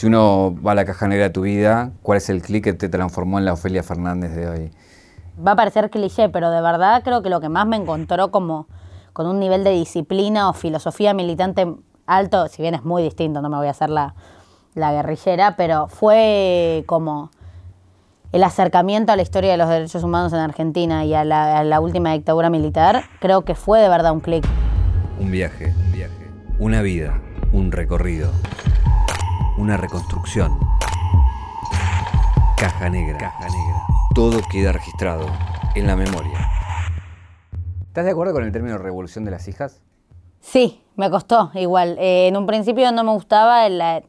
Si uno va a la caja negra de tu vida, ¿cuál es el clic que te transformó en la Ofelia Fernández de hoy? Va a parecer cliché, pero de verdad creo que lo que más me encontró como con un nivel de disciplina o filosofía militante alto, si bien es muy distinto, no me voy a hacer la, la guerrillera, pero fue como el acercamiento a la historia de los derechos humanos en Argentina y a la, última dictadura militar, creo que fue de verdad un clic. Un viaje, un viaje, una vida, un recorrido, una reconstrucción. Caja negra, caja negra. Todo queda registrado en la memoria. ¿Estás de acuerdo con el término revolución de las hijas? Sí, me costó igual. Eh, en un principio no me gustaba la,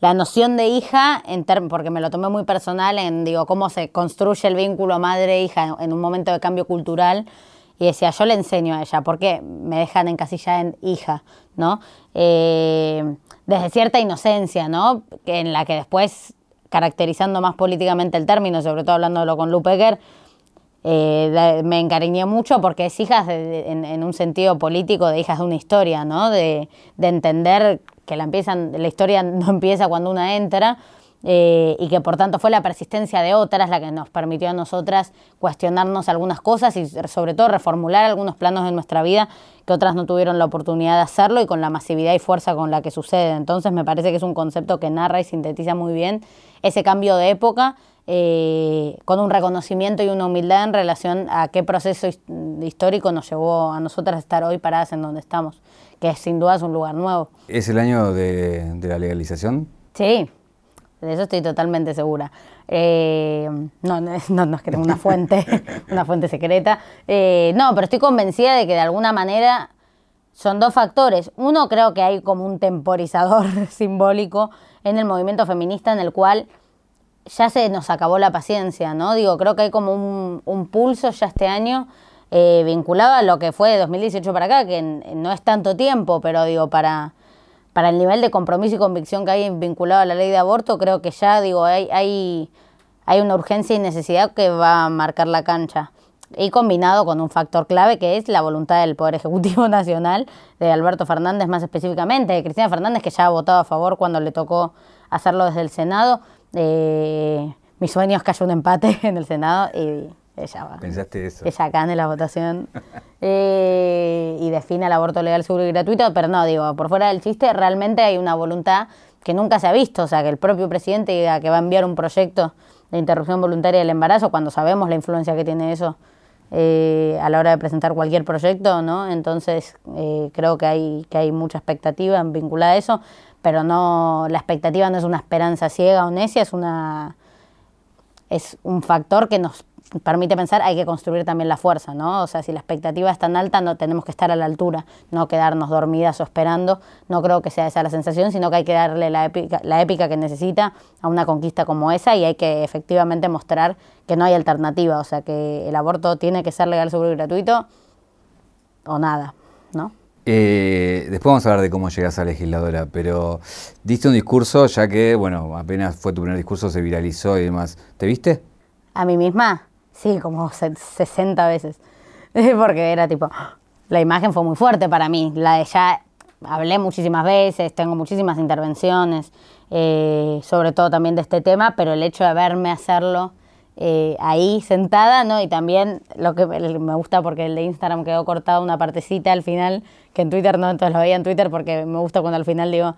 la noción de hija, en porque me lo tomé muy personal, en digo, cómo se construye el vínculo madre-hija en un momento de cambio cultural. Y decía, yo le enseño a ella, porque me dejan encasillar en hija, ¿no? Eh, desde cierta inocencia, ¿no? En la que después, caracterizando más políticamente el término, sobre todo hablándolo con Lupeger, eh, me encariñé mucho porque es hijas en, un sentido político de hijas de una historia, ¿no? De, de entender que la, empiezan, la historia no empieza cuando una entra, eh, y que por tanto fue la persistencia de otras la que nos permitió a nosotras cuestionarnos algunas cosas y sobre todo reformular algunos planos de nuestra vida que otras no tuvieron la oportunidad de hacerlo y con la masividad y fuerza con la que sucede. Entonces me parece que es un concepto que narra y sintetiza muy bien ese cambio de época eh, con un reconocimiento y una humildad en relación a qué proceso histórico nos llevó a nosotras a estar hoy paradas en donde estamos que sin duda es un lugar nuevo. ¿Es el año de, la legalización? Sí, de eso estoy totalmente segura. Eh, no, no, no, es que tenga una fuente, una fuente secreta. Eh, no, pero estoy convencida de que de alguna manera son dos factores. Uno, creo que hay como un temporizador simbólico en el movimiento feminista en el cual ya se nos acabó la paciencia, ¿no? Digo, creo que hay como un, un pulso ya este año eh, vinculado a lo que fue de 2018 para acá, que no es tanto tiempo, pero digo, para, para el nivel de compromiso y convicción que hay vinculado a la ley de aborto, creo que ya, digo, hay, hay, hay una urgencia y necesidad que va a marcar la cancha. Y combinado con un factor clave que es la voluntad del Poder Ejecutivo Nacional, de Alberto Fernández más específicamente, de Cristina Fernández, que ya ha votado a favor cuando le tocó hacerlo desde el Senado. Eh, mis sueños que haya un empate en el Senado y ella ¿Pensaste eso? Ella gane la votación eh, y define el aborto legal, seguro y gratuito, pero no, digo, por fuera del chiste, realmente hay una voluntad que nunca se ha visto, o sea, que el propio presidente diga que va a enviar un proyecto de interrupción voluntaria del embarazo, cuando sabemos la influencia que tiene eso eh, a la hora de presentar cualquier proyecto, ¿no? Entonces, eh, creo que hay, que hay mucha expectativa vinculada a eso, pero no, la expectativa no es una esperanza ciega o necia, es una es un factor que nos permite pensar, hay que construir también la fuerza, ¿no? O sea, si la expectativa es tan alta, no tenemos que estar a la altura, no quedarnos dormidas o esperando. No creo que sea esa la sensación, sino que hay que darle la épica, la épica que necesita a una conquista como esa y hay que efectivamente mostrar que no hay alternativa, o sea, que el aborto tiene que ser legal, seguro y gratuito o nada, ¿no? Eh, después vamos a hablar de cómo llegas a legisladora, pero diste un discurso ya que, bueno, apenas fue tu primer discurso, se viralizó y demás. ¿Te viste? ¿A mí misma? Sí, como 60 veces. Porque era tipo, la imagen fue muy fuerte para mí. La de ya hablé muchísimas veces, tengo muchísimas intervenciones, eh, sobre todo también de este tema, pero el hecho de verme hacerlo eh, ahí sentada, ¿no? Y también lo que me gusta porque el de Instagram quedó cortado una partecita al final, que en Twitter no, entonces lo veía en Twitter porque me gusta cuando al final digo,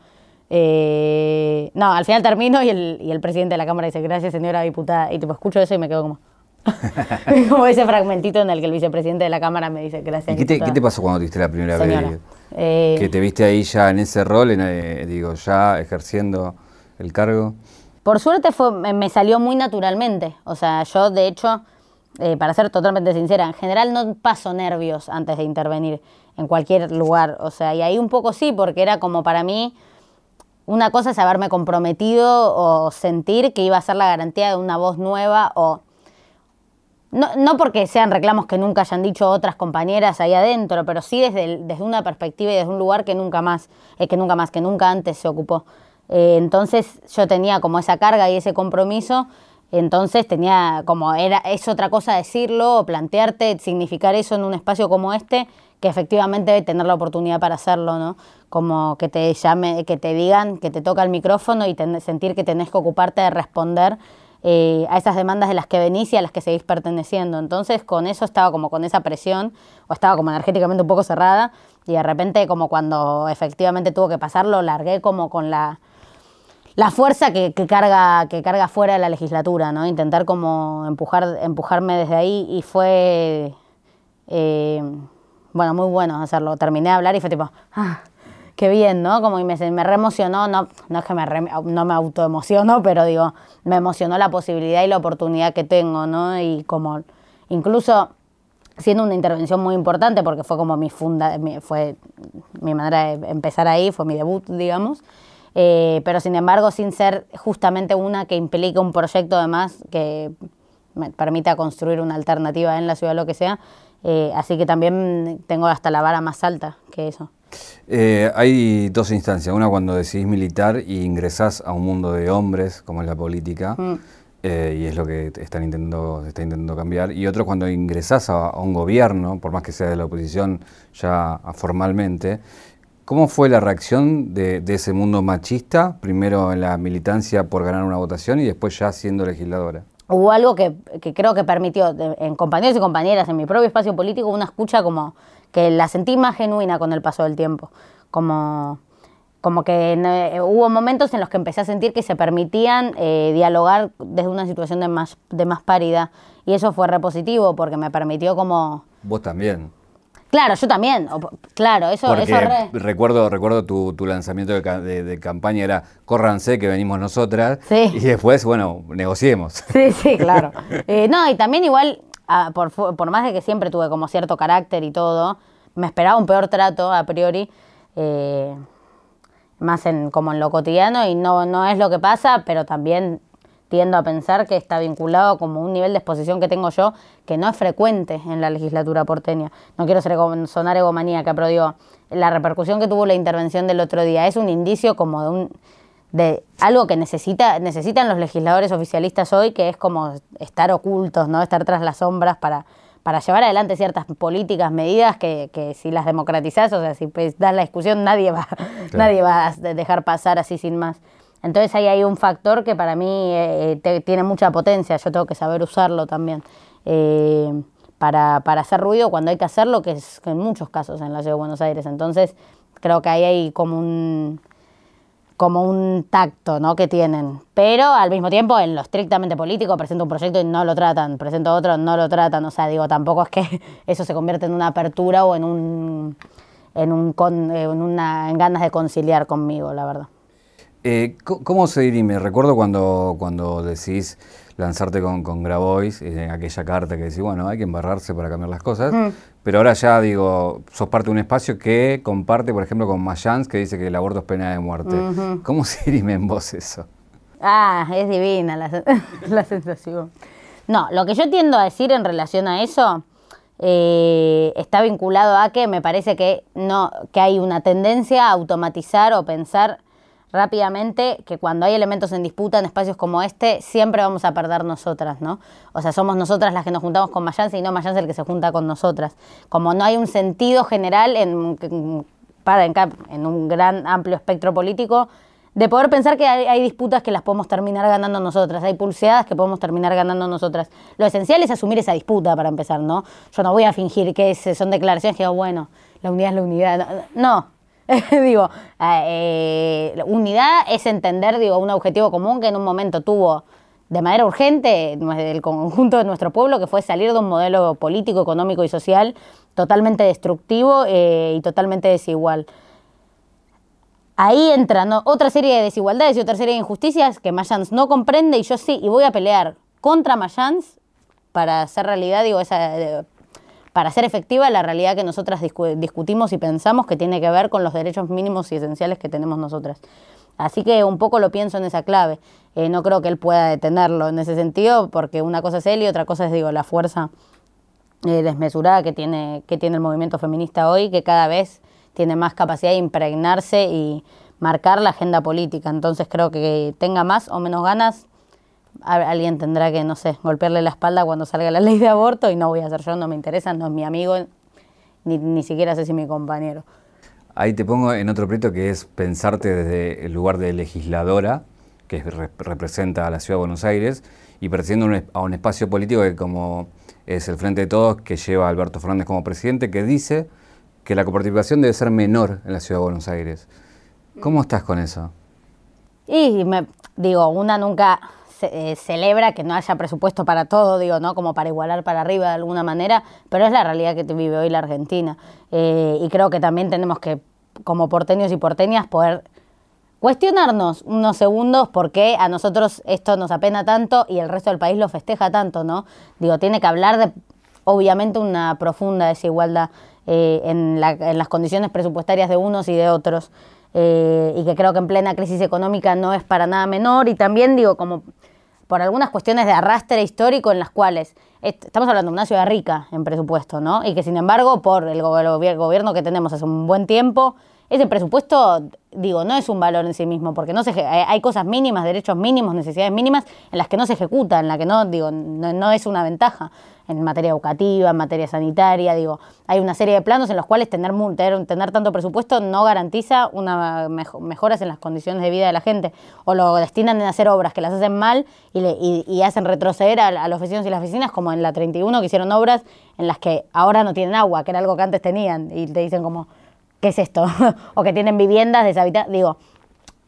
eh, no, al final termino y el, y el presidente de la Cámara dice, gracias señora diputada, y tipo escucho eso y me quedo como... como ese fragmentito en el que el vicepresidente de la Cámara me dice gracias. ¿Y qué te, pasó cuando te viste la primera vez? Eh, que te viste ahí ya en ese rol, en, eh, digo, ya ejerciendo el cargo. Por suerte fue, me salió muy naturalmente. O sea, yo de hecho, eh, para ser totalmente sincera, en general no paso nervios antes de intervenir en cualquier lugar. O sea, y ahí un poco sí, porque era como para mí, una cosa es haberme comprometido o sentir que iba a ser la garantía de una voz nueva o no, no, porque sean reclamos que nunca hayan dicho otras compañeras ahí adentro, pero sí desde, desde una perspectiva y desde un lugar que nunca más, eh, que nunca más, que nunca antes se ocupó. Eh, entonces yo tenía como esa carga y ese compromiso Entonces tenía como era es otra cosa decirlo o plantearte significar eso en un espacio como este que efectivamente tener la oportunidad para hacerlo, ¿no? Como que te llame, que te digan que te toca el micrófono y sentir que tenés que ocuparte de responder eh, a esas demandas de las que venís y a las que seguís perteneciendo. Entonces con eso estaba como con esa presión, o estaba como energéticamente un poco cerrada, y de repente como cuando efectivamente tuvo que pasarlo, largué como con la la fuerza que, carga que carga fuera de la legislatura, ¿no? Intentar como empujar empujarme desde ahí y fue eh, bueno muy bueno hacerlo. Terminé de hablar y fue tipo ah, qué bien, ¿no? Como me, me reemocionó, no, no es que me no me autoemociono, pero digo, me emocionó la posibilidad y la oportunidad que tengo, ¿no? Y como incluso siendo una intervención muy importante porque fue como mi funda, fue mi manera de empezar ahí, fue mi debut, digamos. Eh, pero sin embargo sin ser justamente una que implique un proyecto además que me permita construir una alternativa en la ciudad, lo que sea. Eh, así que también tengo hasta la vara más alta que eso. Eh, hay dos instancias, una cuando decidís militar y ingresás a un mundo de hombres, como es la política, mm. y es lo que están intentando, se está intentando cambiar, y otro cuando ingresás a, a, un gobierno, por más que sea de la oposición ya formalmente, ¿Cómo fue la reacción de, ese mundo machista, primero en la militancia por ganar una votación y después ya siendo legisladora? Hubo algo que, creo que permitió en compañeros y compañeras, en mi propio espacio político, una escucha como que la sentí más genuina con el paso del tiempo. Como, como que eh, hubo momentos en los que empecé a sentir que se permitían eh, dialogar desde una situación de más, de más paridad. Y eso fue repositivo porque me permitió como... Vos también. Claro, yo también. claro, eso, Porque recuerdo, recuerdo tu, lanzamiento de, campaña era córranse que venimos nosotras. Y después, bueno, negociemos. Sí, sí, claro. Eh, no, y también igual, ah, por, más de que siempre tuve como cierto carácter y todo, me esperaba un peor trato a priori. Eh, más en, como en lo cotidiano y no, no es lo que pasa, pero también tiendo a pensar que está vinculado como un nivel de exposición que tengo yo que no es frecuente en la legislatura porteña. No quiero ser sonar egomaníaca, pero digo, la repercusión que tuvo la intervención del otro día es un indicio como de un de algo que necesita, necesitan los legisladores oficialistas hoy, que es como estar ocultos, ¿no? estar tras las sombras para, para llevar adelante ciertas políticas, medidas que, que si las democratizás, o sea, si pues, das la discusión, nadie va, nadie va a dejar pasar así sin más. Entonces ahí hay un factor que para mí eh, eh, tiene mucha potencia, yo tengo que saber usarlo también. Eh, para, hacer ruido cuando hay que hacerlo, que es en muchos casos en la ciudad de Buenos Aires. Entonces, creo que ahí hay como un como un tacto ¿no? que tienen. Pero al mismo tiempo, en lo estrictamente político, presento un proyecto y no lo tratan, presento otro, no lo tratan. O sea, digo, tampoco es que eso se convierte en una apertura o en un en un en una en ganas de conciliar conmigo, la verdad. Eh, ¿Cómo se dirime? Recuerdo cuando, cuando decís lanzarte con, con Grabois, en eh, aquella carta que decís, bueno, hay que embarrarse para cambiar las cosas, mm. pero ahora ya digo, sos parte de un espacio que comparte, por ejemplo, con Mayans, que dice que el aborto es pena de muerte. ¿Cómo se dirime en vos eso? Ah, es divina la, la, sensación. No, lo que yo tiendo a decir en relación a eso eh, está vinculado a que me parece que, no, que hay una tendencia a automatizar o pensar rápidamente que cuando hay elementos en disputa en espacios como este, siempre vamos a perder nosotras, ¿no? O sea, somos nosotras las que nos juntamos con Mayans y no Mayans el que se junta con nosotras. Como no hay un sentido general en, para, en, un gran amplio espectro político, de poder pensar que hay, disputas que las podemos terminar ganando nosotras, hay pulseadas que podemos terminar ganando nosotras. Lo esencial es asumir esa disputa para empezar, ¿no? Yo no voy a fingir que son declaraciones que, bueno, la unidad es la unidad. No, digo, eh, unidad es entender, digo, un objetivo común que en un momento tuvo de manera urgente el conjunto de nuestro pueblo, que fue salir de un modelo político, económico y social totalmente destructivo eh, y totalmente desigual. Ahí entran otra serie de desigualdades y otra serie de injusticias que Mayans no comprende y yo sí, y voy a pelear contra Mayans para hacer realidad, digo, esa, para hacer efectiva la realidad que nosotras discutimos y pensamos que tiene que ver con los derechos mínimos y esenciales que tenemos nosotras. Así que un poco lo pienso en esa clave. Eh, no creo que él pueda detenerlo en ese sentido, porque una cosa es él y otra cosa es, digo, la fuerza eh, desmesurada que tiene, que tiene el movimiento feminista hoy, que cada vez tiene más capacidad de impregnarse y marcar la agenda política. Entonces creo que tenga más o menos ganas, alguien tendrá que, no sé, golpearle la espalda cuando salga la ley de aborto y no voy a ser yo, no me interesa, no es mi amigo, ni, ni siquiera sé si mi compañero. Ahí te pongo en otro proyecto que es pensarte desde el lugar de legisladora, que representa a la Ciudad de Buenos Aires, y perteneciendo a un espacio político que como es el Frente de Todos, que lleva a Alberto Fernández como presidente, que dice que la coparticipación debe ser menor en la Ciudad de Buenos Aires. ¿Cómo estás con eso? Y me, digo, una nunca eh, celebra que no haya presupuesto para todo, digo, ¿no? Como para igualar para arriba de alguna manera, pero es la realidad que vive hoy la Argentina. Eh, y creo que también tenemos que, como porteños y porteñas, poder cuestionarnos unos segundos por qué a nosotros esto nos apena tanto y el resto del país lo festeja tanto, ¿no? Digo, tiene que hablar de, obviamente, una profunda desigualdad eh, en, en las condiciones presupuestarias de unos y de otros. Y que creo que en plena crisis económica no es para nada menor. Y también digo, como por algunas cuestiones de arrastre histórico en las cuales estamos hablando de una ciudad rica en presupuesto, ¿no? Y que sin embargo, por el, gobierno que tenemos hace un buen tiempo, ese presupuesto, digo, no es un valor en sí mismo, porque no se, hay cosas mínimas, derechos mínimos, necesidades mínimas, en las que no se ejecuta, en las que no, digo, no es una ventaja en materia educativa, en materia sanitaria, digo, hay una serie de planos en los cuales tener, tener, tanto presupuesto no garantiza una mejoras en las condiciones de vida de la gente, o lo destinan a hacer obras que las hacen mal y, hacen retroceder a, los vecinos y las vecinas, como en la 31 que hicieron obras en las que ahora no tienen agua, que era algo que antes tenían, y te dicen como, ¿qué es esto? o que tienen viviendas deshabitadas, digo,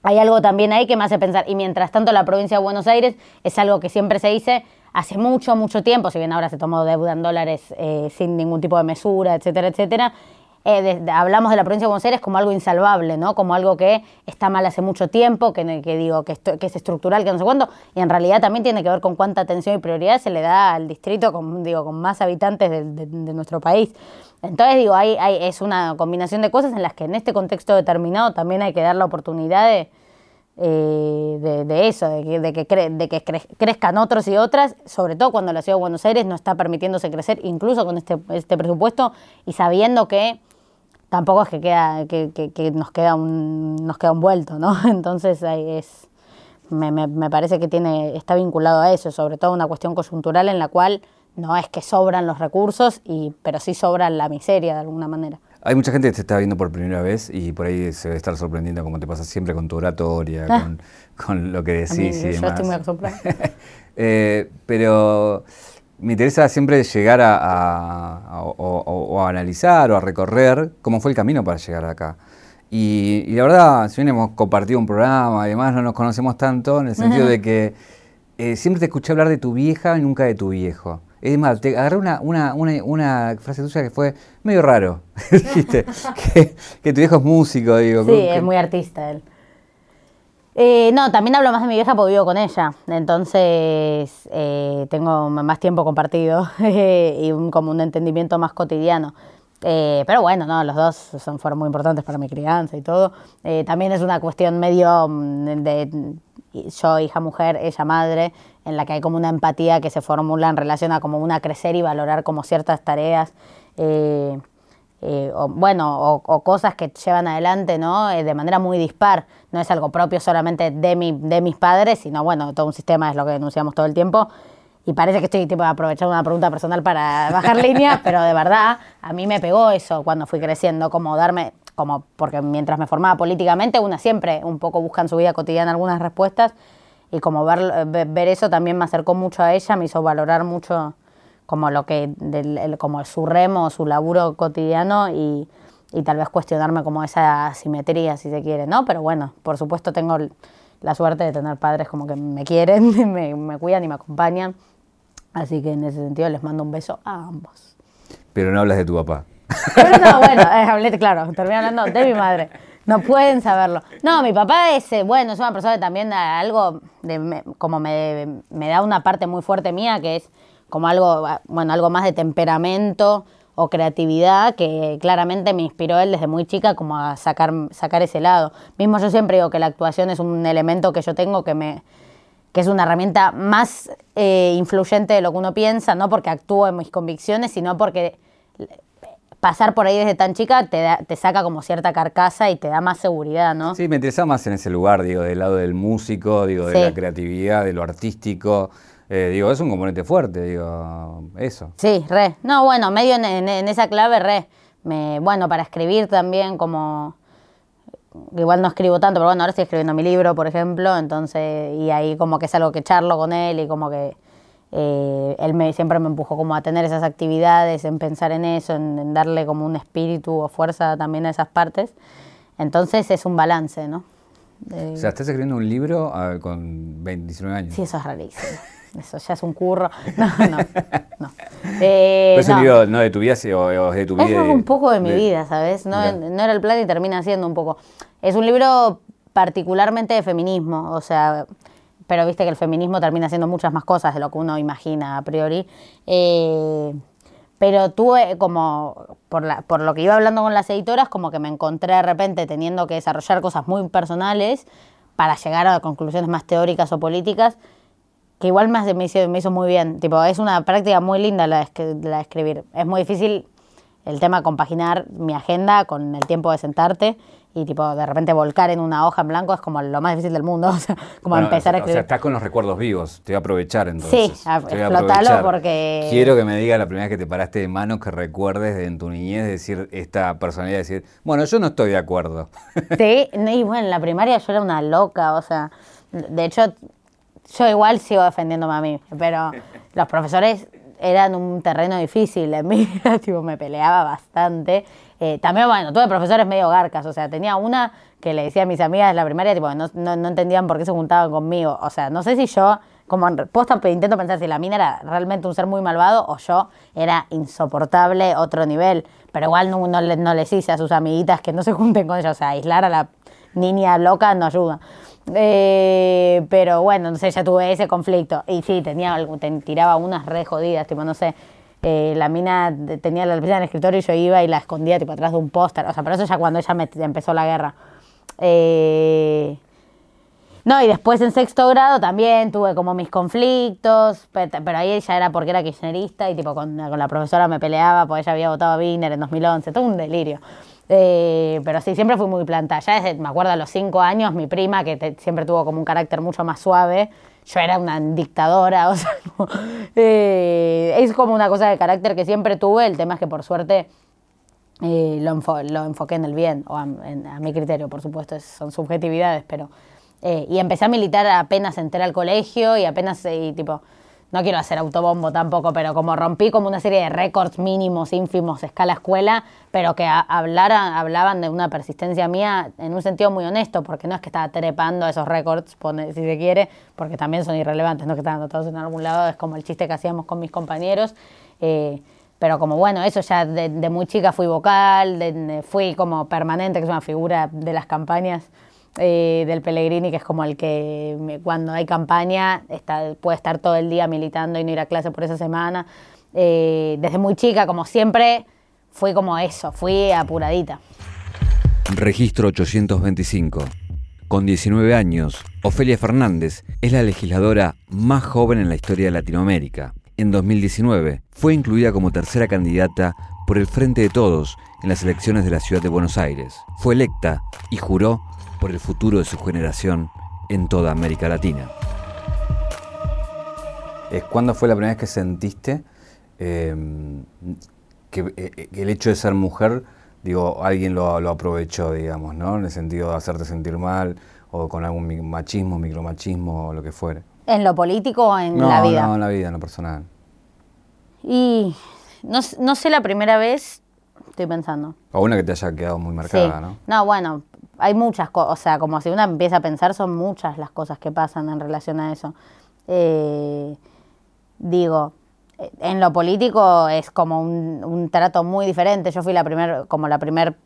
hay algo también ahí que me hace pensar, y mientras tanto la provincia de Buenos Aires es algo que siempre se dice, hace mucho, mucho tiempo, si bien ahora se tomó deuda en dólares eh, sin ningún tipo de mesura, etcétera, etcétera, eh, hablamos de la provincia de Buenos Aires como algo insalvable, ¿no? Como algo que está mal hace mucho tiempo, que, digo que, es estructural, que no sé cuándo, y en realidad también tiene que ver con cuánta atención y prioridad se le da al distrito con, digo, con más habitantes de, nuestro país. Entonces, digo, hay, es una combinación de cosas en las que en este contexto determinado también hay que dar la oportunidad de, eh, de, eso, de que, de que, de que crezcan otros y otras, sobre todo cuando la ciudad de Buenos Aires no está permitiéndose crecer, incluso con este, este presupuesto, y sabiendo que tampoco es que, queda, que, nos, queda un, nos queda un vuelto, ¿no? Entonces es, me, me, me parece que tiene, está vinculado a eso, sobre todo una cuestión coyuntural en la cual no es que sobran los recursos, y, pero sí sobra la miseria de alguna manera. Hay mucha gente que te está viendo por primera vez y por ahí se debe estar sorprendiendo como te pasa siempre con tu oratoria, ah. con, lo que decís y demás. Yo estoy muy. Eh, pero me interesa siempre llegar a, o, a analizar o a recorrer cómo fue el camino para llegar acá. Y, la verdad, si bien hemos compartido un programa y demás, no nos conocemos tanto en el sentido de que eh, siempre te escuché hablar de tu vieja y nunca de tu viejo. Es más, te agarré una, una, una, una, frase tuya que fue medio raro. Dijiste que, tu hijo es músico, digo. Sí, es muy artista él. Eh, no, también hablo más de mi vieja porque vivo con ella. Entonces eh, tengo más tiempo compartido y un, como un entendimiento más cotidiano. Eh, pero bueno, no, los dos son, fueron muy importantes para mi crianza y todo. también es una cuestión medio mm, de yo hija mujer, ella madre, en la que hay como una empatía que se formula en relación a como una crecer y valorar como ciertas tareas, eh, eh, o, bueno, o, cosas que llevan adelante, ¿no? Eh, de manera muy dispar. No es algo propio solamente de, mi, de mis padres, sino, bueno, todo un sistema es lo que denunciamos todo el tiempo. Y parece que estoy tipo, aprovechando una pregunta personal para bajar línea, pero de verdad, a mí me pegó eso cuando fui creciendo, como darme, como porque mientras me formaba políticamente, una siempre un poco busca en su vida cotidiana algunas respuestas y como ver, ver eso también me acercó mucho a ella, me hizo valorar mucho como lo que, del, como su remo, su laburo cotidiano y, y, tal vez cuestionarme como esa asimetría, si se quiere, ¿no? Pero bueno, por supuesto tengo la suerte de tener padres como que me quieren, me, me cuidan y me acompañan, así que en ese sentido les mando un beso a ambos. Pero no hablas de tu papá. Pero no, bueno, eh, hablé, claro, terminé hablando de mi madre. No pueden saberlo. No, mi papá es, eh, bueno, es una persona que también algo, de, como me, me, da una parte muy fuerte mía, que es como algo, bueno, algo más de temperamento o creatividad, que claramente me inspiró él desde muy chica como a sacar, sacar ese lado. Mismo yo siempre digo que la actuación es un elemento que yo tengo que me que es una herramienta más eh, influyente de lo que uno piensa, no porque actúo en mis convicciones, sino porque pasar por ahí desde tan chica te, da- te saca como cierta carcasa y te da más seguridad, ¿no? Sí, me interesa más en ese lugar, digo, del lado del músico, digo, de Sí. la creatividad, de lo artístico. Eh, digo, es un componente fuerte, digo, eso. Sí, re. No, bueno, medio en, en- en esa clave, re. Me, bueno, para escribir también, como. Igual no escribo tanto, pero bueno, ahora estoy escribiendo mi libro, por ejemplo, entonces, y ahí como que es algo que charlo con él y como que eh, él me, siempre me empujó como a tener esas actividades, en pensar en eso, en, en darle como un espíritu o fuerza también a esas partes. Entonces es un balance, ¿no? O sea, estás escribiendo un libro ah, con 20, 19 años. sí, eso es rarísimo. Eso ya es un curro. No, no, no. Eh, Pero es un no. libro no de tu vida, o, o de tu vida. Es un poco de mi de- vida, ¿sabes? No, no era el plan y termina siendo un poco. Es un libro particularmente de feminismo, o sea, pero viste que el feminismo termina siendo muchas más cosas de lo que uno imagina a priori. Eh, pero tuve como, por, la- por lo que iba hablando con las editoras, como que me encontré de repente teniendo que desarrollar cosas muy personales para llegar a conclusiones más teóricas o políticas que igual me, hace- me, hizo, me hizo muy bien. Tipo, es una práctica muy linda la de, la de escribir. Es muy difícil el tema de compaginar mi agenda con el tiempo de sentarte y tipo de repente volcar en una hoja en blanco es como lo más difícil del mundo. O sea, como Bueno, empezar a O escribir. sea, estás con los recuerdos vivos. Te voy a aprovechar entonces. Sí, a- porque- Quiero que me digas la primera vez que te paraste de manos que recuerdes de en tu niñez decir esta personalidad, decir, bueno, yo no estoy de acuerdo. Sí, y bueno, en la primaria yo era una loca, o sea, de hecho, yo igual sigo defendiéndome a mí, pero los profesores eran un terreno difícil en mí, tipo, me peleaba bastante. Eh, también, bueno, tuve profesores medio garcas, o sea, tenía una que le decía a mis amigas de la primaria, tipo, no, no, no entendían por qué se juntaban conmigo, o sea, no sé si yo, como en posta, intento pensar si la mina era realmente un ser muy malvado o yo era insoportable, otro nivel, pero igual no, no, no les hice a sus amiguitas que no se junten con ella, o sea, aislar a la niña loca no ayuda. Eh, pero bueno, no sé, ya tuve ese conflicto. Y sí, tenía algo, te- tiraba unas re jodidas, tipo, no sé. eh, la mina tenía la lapicera en el escritorio y yo iba y la escondía tipo atrás de un póster. O sea, pero eso ya cuando ella empezó la guerra. Eh, no, y después en sexto grado también tuve como mis conflictos, pero, pero ahí ya era porque era kirchnerista y tipo con, con la profesora me peleaba porque ella había votado a Wiener en 2011, todo un delirio. Eh, pero sí, siempre fui muy planta. Ya me acuerdo a los cinco años, mi prima, que te- siempre tuvo como un carácter mucho más suave, yo era una dictadora, o sea, eh, es como una cosa de carácter que siempre tuve, el tema es que por suerte eh, lo, enfo- lo enfoqué en el bien, o a, mi criterio, por supuesto, es- son subjetividades, pero... eh, y empecé a militar apenas entré al colegio y apenas, y tipo, no quiero hacer autobombo tampoco, pero como rompí como una serie de récords mínimos, ínfimos, escala escuela, pero que a- hablara- hablaban de una persistencia mía en un sentido muy honesto, porque no es que estaba trepando esos récords, si se quiere, porque también son irrelevantes, no que están anotados en algún lado, es como el chiste que hacíamos con mis compañeros. eh, pero como bueno, eso ya de, de muy chica fui vocal, de- de- fui como permanente, que es una figura de las campañas eh, del Pellegrini, que es como el que cuando hay campaña puede estar todo el día militando y no ir a clase por esa semana. Eh, desde muy chica, como siempre, fui como eso, fui apuradita. Registro 825. Con 19 años, Ofelia Fernández es la legisladora más joven en la historia de Latinoamérica. En 2019 fue incluida como tercera candidata por el Frente de Todos en las elecciones de la ciudad de Buenos Aires. Fue electa y juró por el futuro de su generación en toda América Latina. ¿Cuándo fue la primera vez que sentiste eh, que eh, el hecho de ser mujer, digo, alguien lo, lo aprovechó, digamos, ¿no? En el sentido de hacerte sentir mal o con algún machismo, micromachismo o lo que fuere. ¿En lo político o en no, la vida? no, en la vida, en lo personal. Y no, sé la primera vez, estoy pensando. O una que te haya quedado muy marcada, sí. ¿no? No, bueno, hay muchas cosas, o sea, como si uno empieza a pensar, son muchas las cosas que pasan en relación a eso. Eh, digo, en lo político es como un, un trato muy diferente. Yo fui la primera, como la primer,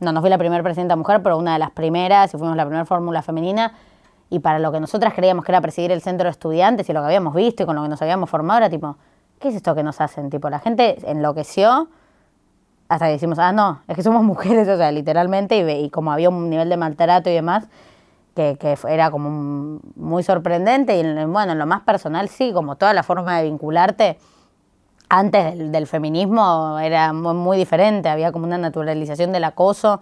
no, no fui la primera presidenta mujer, pero una de las primeras y fuimos la primera fórmula femenina. Y para lo que nosotras creíamos que era presidir el centro de estudiantes y lo que habíamos visto y con lo que nos habíamos formado era tipo, ¿qué es esto que nos hacen? Tipo, la gente enloqueció hasta que decimos, ah, no, es que somos mujeres, o sea, literalmente, y, como había un nivel de maltrato y demás, que, que era como muy sorprendente, y en- bueno, en lo más personal sí, como toda la forma de vincularte, antes del, feminismo era muy, diferente, había como una naturalización del acoso,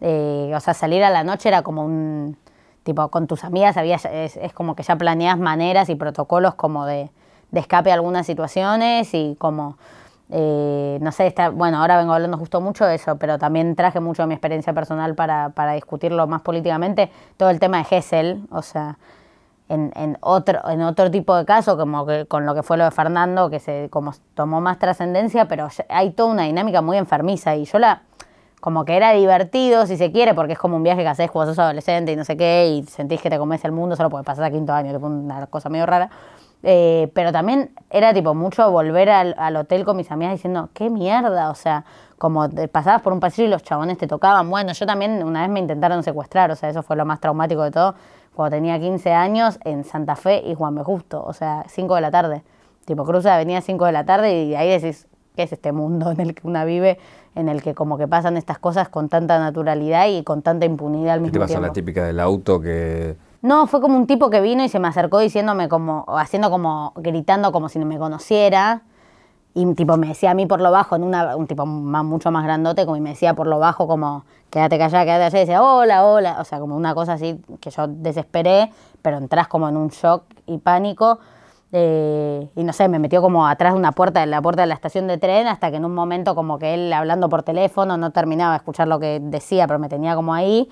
eh, o sea, salir a la noche era como un, tipo, con tus amigas había, es, como que ya planeas maneras y protocolos como de, escape a algunas situaciones y como, eh, no sé, está, bueno, ahora vengo hablando justo mucho de eso, pero también traje mucho de mi experiencia personal para, para discutirlo más políticamente, todo el tema de Gessel, o sea, en, otro, en otro tipo de caso, como que con lo que fue lo de Fernando, que se como tomó más trascendencia, pero hay toda una dinámica muy enfermiza y yo la como que era divertido, si se quiere, porque es como un viaje que haces cuando sos adolescente y no sé qué, y sentís que te comes el mundo, solo puede pasar a quinto año, que fue una cosa medio rara. Eh, pero también era tipo mucho volver al, al, hotel con mis amigas diciendo, qué mierda, o sea, como pasabas por un pasillo y los chabones te tocaban. Bueno, yo también una vez me intentaron secuestrar, o sea, eso fue lo más traumático de todo cuando tenía 15 años en Santa Fe y Juan B. Justo, o sea, 5 de la tarde. Tipo, cruza avenida 5 de la tarde y ahí decís, ¿qué es este mundo en el que una vive, en el que como que pasan estas cosas con tanta naturalidad y con tanta impunidad al mismo tiempo? ¿Qué te pasó la típica del auto que...? No, fue como un tipo que vino y se me acercó diciéndome como, haciendo como, gritando como si no me conociera. Y tipo me decía a mí por lo bajo, en una, un tipo mucho más grandote, como y me decía por lo bajo como, quédate callada, quédate allá, y decía, hola, hola, o sea, como una cosa así que yo desesperé, pero entras como en un shock y pánico. Eh, y no sé, me metió como atrás de una puerta, de la puerta de la estación de tren, hasta que en un momento como que él hablando por teléfono, no terminaba de escuchar lo que decía, pero me tenía como ahí.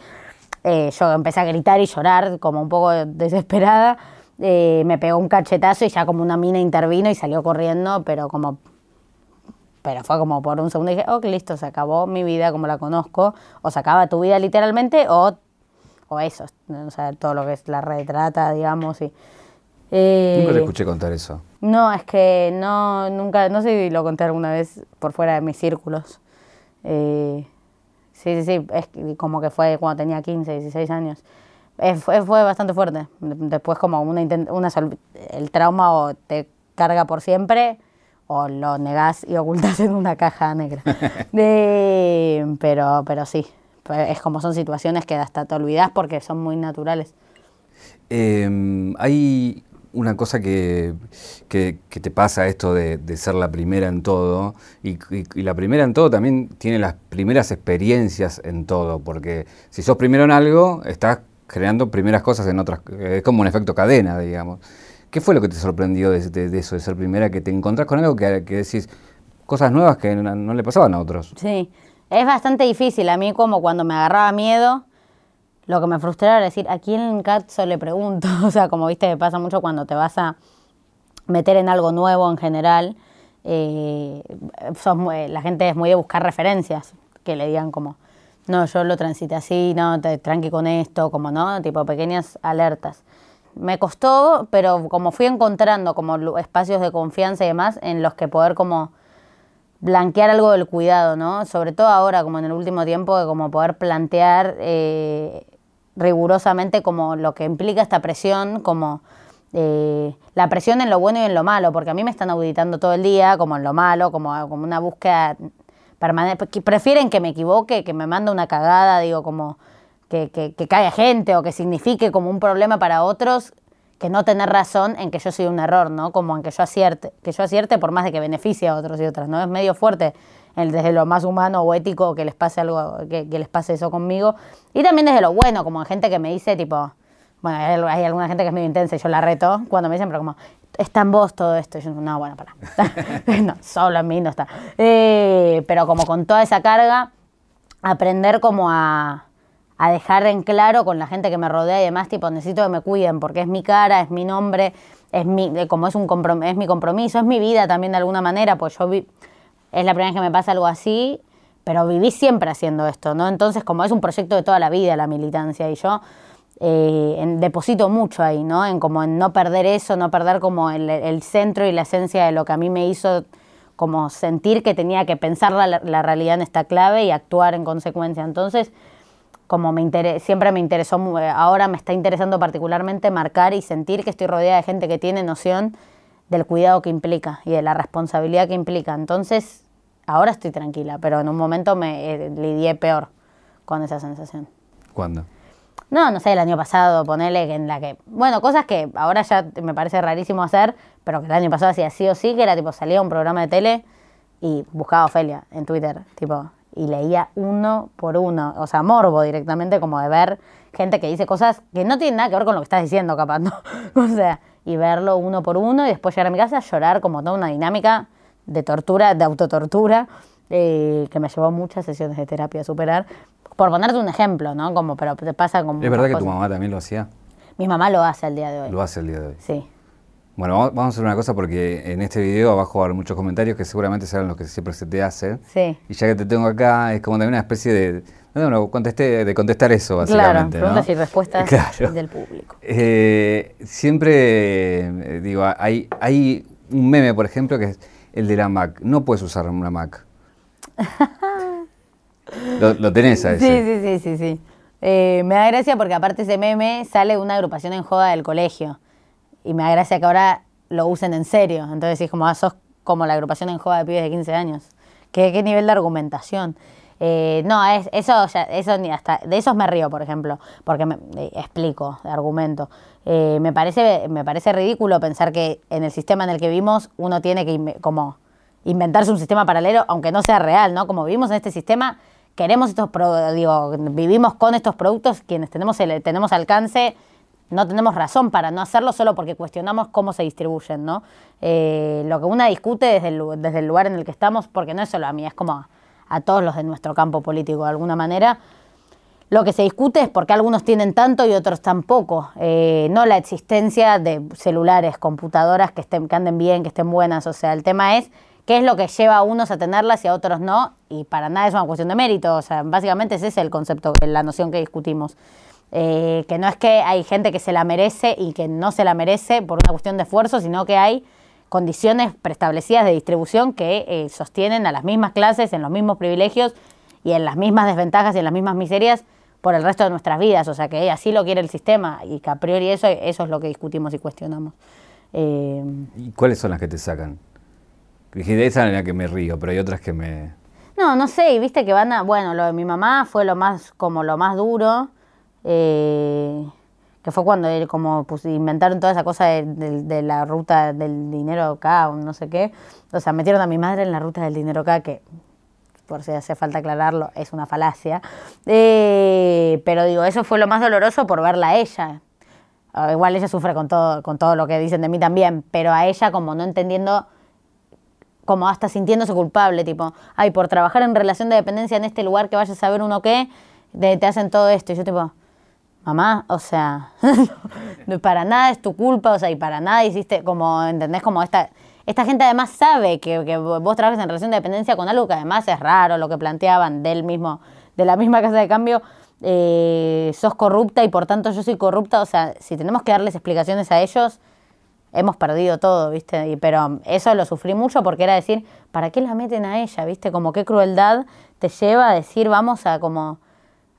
Eh, yo empecé a gritar y llorar como un poco desesperada. Eh, me pegó un cachetazo y ya como una mina intervino y salió corriendo, pero como pero fue como por un segundo y dije, ok, listo, se acabó mi vida como la conozco, o se acaba tu vida literalmente, o, o eso, o sea, todo lo que es la retrata, digamos. Y, eh, nunca te escuché contar eso. No, es que no, nunca, no sé si lo conté alguna vez por fuera de mis círculos. Eh, sí, sí, sí, es como que fue cuando tenía 15, 16 años. fue, fue, bastante fuerte. Después como una, una el trauma o te carga por siempre o lo negás y ocultas en una caja negra. pero, pero sí, es como son situaciones que hasta te olvidas porque son muy naturales. Em, hay una cosa que, que, te pasa esto de, ser la primera en todo, y, la primera en todo también tiene las primeras experiencias en todo, porque si sos primero en algo, estás creando primeras cosas en otras, es como un efecto cadena, digamos. ¿Qué fue lo que te sorprendió de, eso, de ser primera, que te encontrás con algo que, decís cosas nuevas que no, le pasaban a otros? Sí, es bastante difícil. A mí como cuando me agarraba miedo, lo que me frustraba era decir, ¿a quién caso le pregunto? o sea, como viste, pasa mucho cuando te vas a meter en algo nuevo en general. Eh, la gente es muy de buscar referencias, que le digan como, no, yo lo transité así, no, te tranqui con esto, como no, tipo pequeñas alertas me costó, pero como fui encontrando como espacios de confianza y demás en los que poder como blanquear algo del cuidado, ¿no? Sobre todo ahora, como en el último tiempo, de como poder plantear eh, rigurosamente como lo que implica esta presión, como eh, la presión en lo bueno y en lo malo, porque a mí me están auditando todo el día, como en lo malo, como, como una búsqueda permanente. Prefieren que me equivoque, que me mande una cagada, digo, como que, que, que caiga gente o que signifique como un problema para otros que no tener razón en que yo soy un error, ¿no? Como en que yo acierte, que yo acierte por más de que beneficie a otros y otras, ¿no? Es medio fuerte el, desde lo más humano o ético que les pase algo, que, les pase eso conmigo. Y también desde lo bueno, como gente que me dice, tipo, bueno, hay, alguna gente que es medio intensa y yo la reto cuando me dicen, pero como, está en vos todo esto. Yo, no, bueno, para. no, solo en mí no está. Eh, pero como con toda esa carga, aprender como a dejar en claro con la gente que me rodea y demás, tipo, necesito que me cuiden porque es mi cara, es mi nombre, es mi, como es, un es mi compromiso, es mi vida también de alguna manera, pues yo vi, es la primera vez que me pasa algo así, pero viví siempre haciendo esto, ¿no? Entonces, como es un proyecto de toda la vida la militancia y yo eh, deposito mucho ahí, ¿no? En como en no perder eso, no perder como el, centro y la esencia de lo que a mí me hizo como sentir que tenía que pensar la, la realidad en esta clave y actuar en consecuencia. Entonces, como me siempre me interesó, eh, ahora me está interesando particularmente marcar y sentir que estoy rodeada de gente que tiene noción del cuidado que implica y de la responsabilidad que implica. Entonces, ahora estoy tranquila, pero en un momento me eh, lidié peor con esa sensación. ¿Cuándo? No, no sé, el año pasado, ponele que en la que. Bueno, cosas que ahora ya me parece rarísimo hacer, pero que el año pasado hacía sí o sí, que era tipo salía a un programa de tele y buscaba a Ofelia en Twitter, tipo, y leía uno por uno, o sea, morbo directamente, como de ver gente que dice cosas que no tienen nada que ver con lo que estás diciendo, capaz, ¿no? o sea, y verlo uno por uno y después llegar a mi casa a llorar como toda una dinámica de tortura, de autotortura, eh, que me llevó muchas sesiones de terapia a superar. Por ponerte un ejemplo, ¿no? Como, pero te pasa como. ¿Es verdad que tu mamá también lo hacía? Mi mamá lo hace al día de hoy. Lo hace al día de hoy. Sí. Bueno, vamos a hacer una cosa porque en este video abajo va a haber muchos comentarios que seguramente serán los que siempre se te hacen. Sí. Y ya que te tengo acá, es como también una especie de. No, no, contesté, de contestar eso, Claro, básicamente. preguntas ¿no? y respuestas Claro. del público. Eh, siempre, eh, digo, hay, hay un meme, por ejemplo, que es el de la Mac. No puedes usar una Mac. lo, lo tenés a ese. Sí, sí, sí, sí, sí. Eh, me da gracia porque aparte ese meme sale de una agrupación en joda del colegio. Y me da gracia que ahora lo usen en serio. Entonces es como, ah, sos como la agrupación en joda de pibes de 15 años. ¿Qué, qué nivel de argumentación? Eh, no, es, eso, ya- eso ni hasta, de esos me río, por ejemplo, porque me, eh, explico, de argumento. Eh, me, parece, me parece ridículo pensar que en el sistema en el que vivimos uno tiene que como inventarse un sistema paralelo, aunque no sea real, ¿no? Como vivimos en este sistema, queremos estos, pro- digo, vivimos con estos productos, quienes tenemos, el, tenemos alcance, no tenemos razón para no hacerlo solo porque cuestionamos cómo se distribuyen, ¿no? Eh, lo que una discute desde el, desde el lugar en el que estamos, porque no es solo a mí, es como a, a todos los de nuestro campo político de alguna manera, lo que se discute es por qué algunos tienen tanto y otros tan poco. Eh, no la existencia de celulares, computadoras que, estén, que anden bien, que estén buenas. O sea, el tema es qué es lo que lleva a unos a tenerlas y a otros no. Y para nada es una cuestión de mérito. O sea, básicamente ese es el concepto, la noción que discutimos. Eh, que no es que hay gente que se la merece y que no se la merece por una cuestión de esfuerzo, sino que hay condiciones preestablecidas de distribución que eh, sostienen a las mismas clases, en los mismos privilegios y en las mismas desventajas y en las mismas miserias por el resto de nuestras vidas. O sea, que así lo quiere el sistema y que a priori eso, eso es lo que discutimos y cuestionamos. Eh, ¿Y cuáles son las que te sacan? Dije, esa es la que me río, pero hay otras que me... no, no sé, y viste que van a... Bueno, lo de mi mamá fue lo más, como lo más duro, eh, que fue cuando él como pues, inventaron toda esa cosa de, de- de la ruta del dinero acá, o no sé qué. O sea, metieron a mi madre en la ruta del dinero acá, que por si hace falta aclararlo, es una falacia. Eh, pero digo, eso fue lo más doloroso por verla a ella. Ah, Igual ella sufre con todo, con todo lo que dicen de mí también, pero a ella como no entendiendo, como hasta sintiéndose culpable, tipo, ay, por trabajar en relación de dependencia en este lugar que vayas a ver uno qué, de- te hacen todo esto. Y yo tipo, mamá, o sea, para nada es tu culpa, o sea, y para nada hiciste, como, ¿entendés? Como esta, esta gente además sabe que, que vos trabajas en relación de dependencia con algo que además es raro, lo que planteaban del mismo, de la misma casa de cambio, eh, sos corrupta y por tanto yo soy corrupta, o sea, si tenemos que darles explicaciones a ellos, hemos perdido todo, ¿viste? Y, pero eso lo sufrí mucho porque era decir, ¿para qué la meten a ella, ¿viste? Como qué crueldad te lleva a decir, vamos a como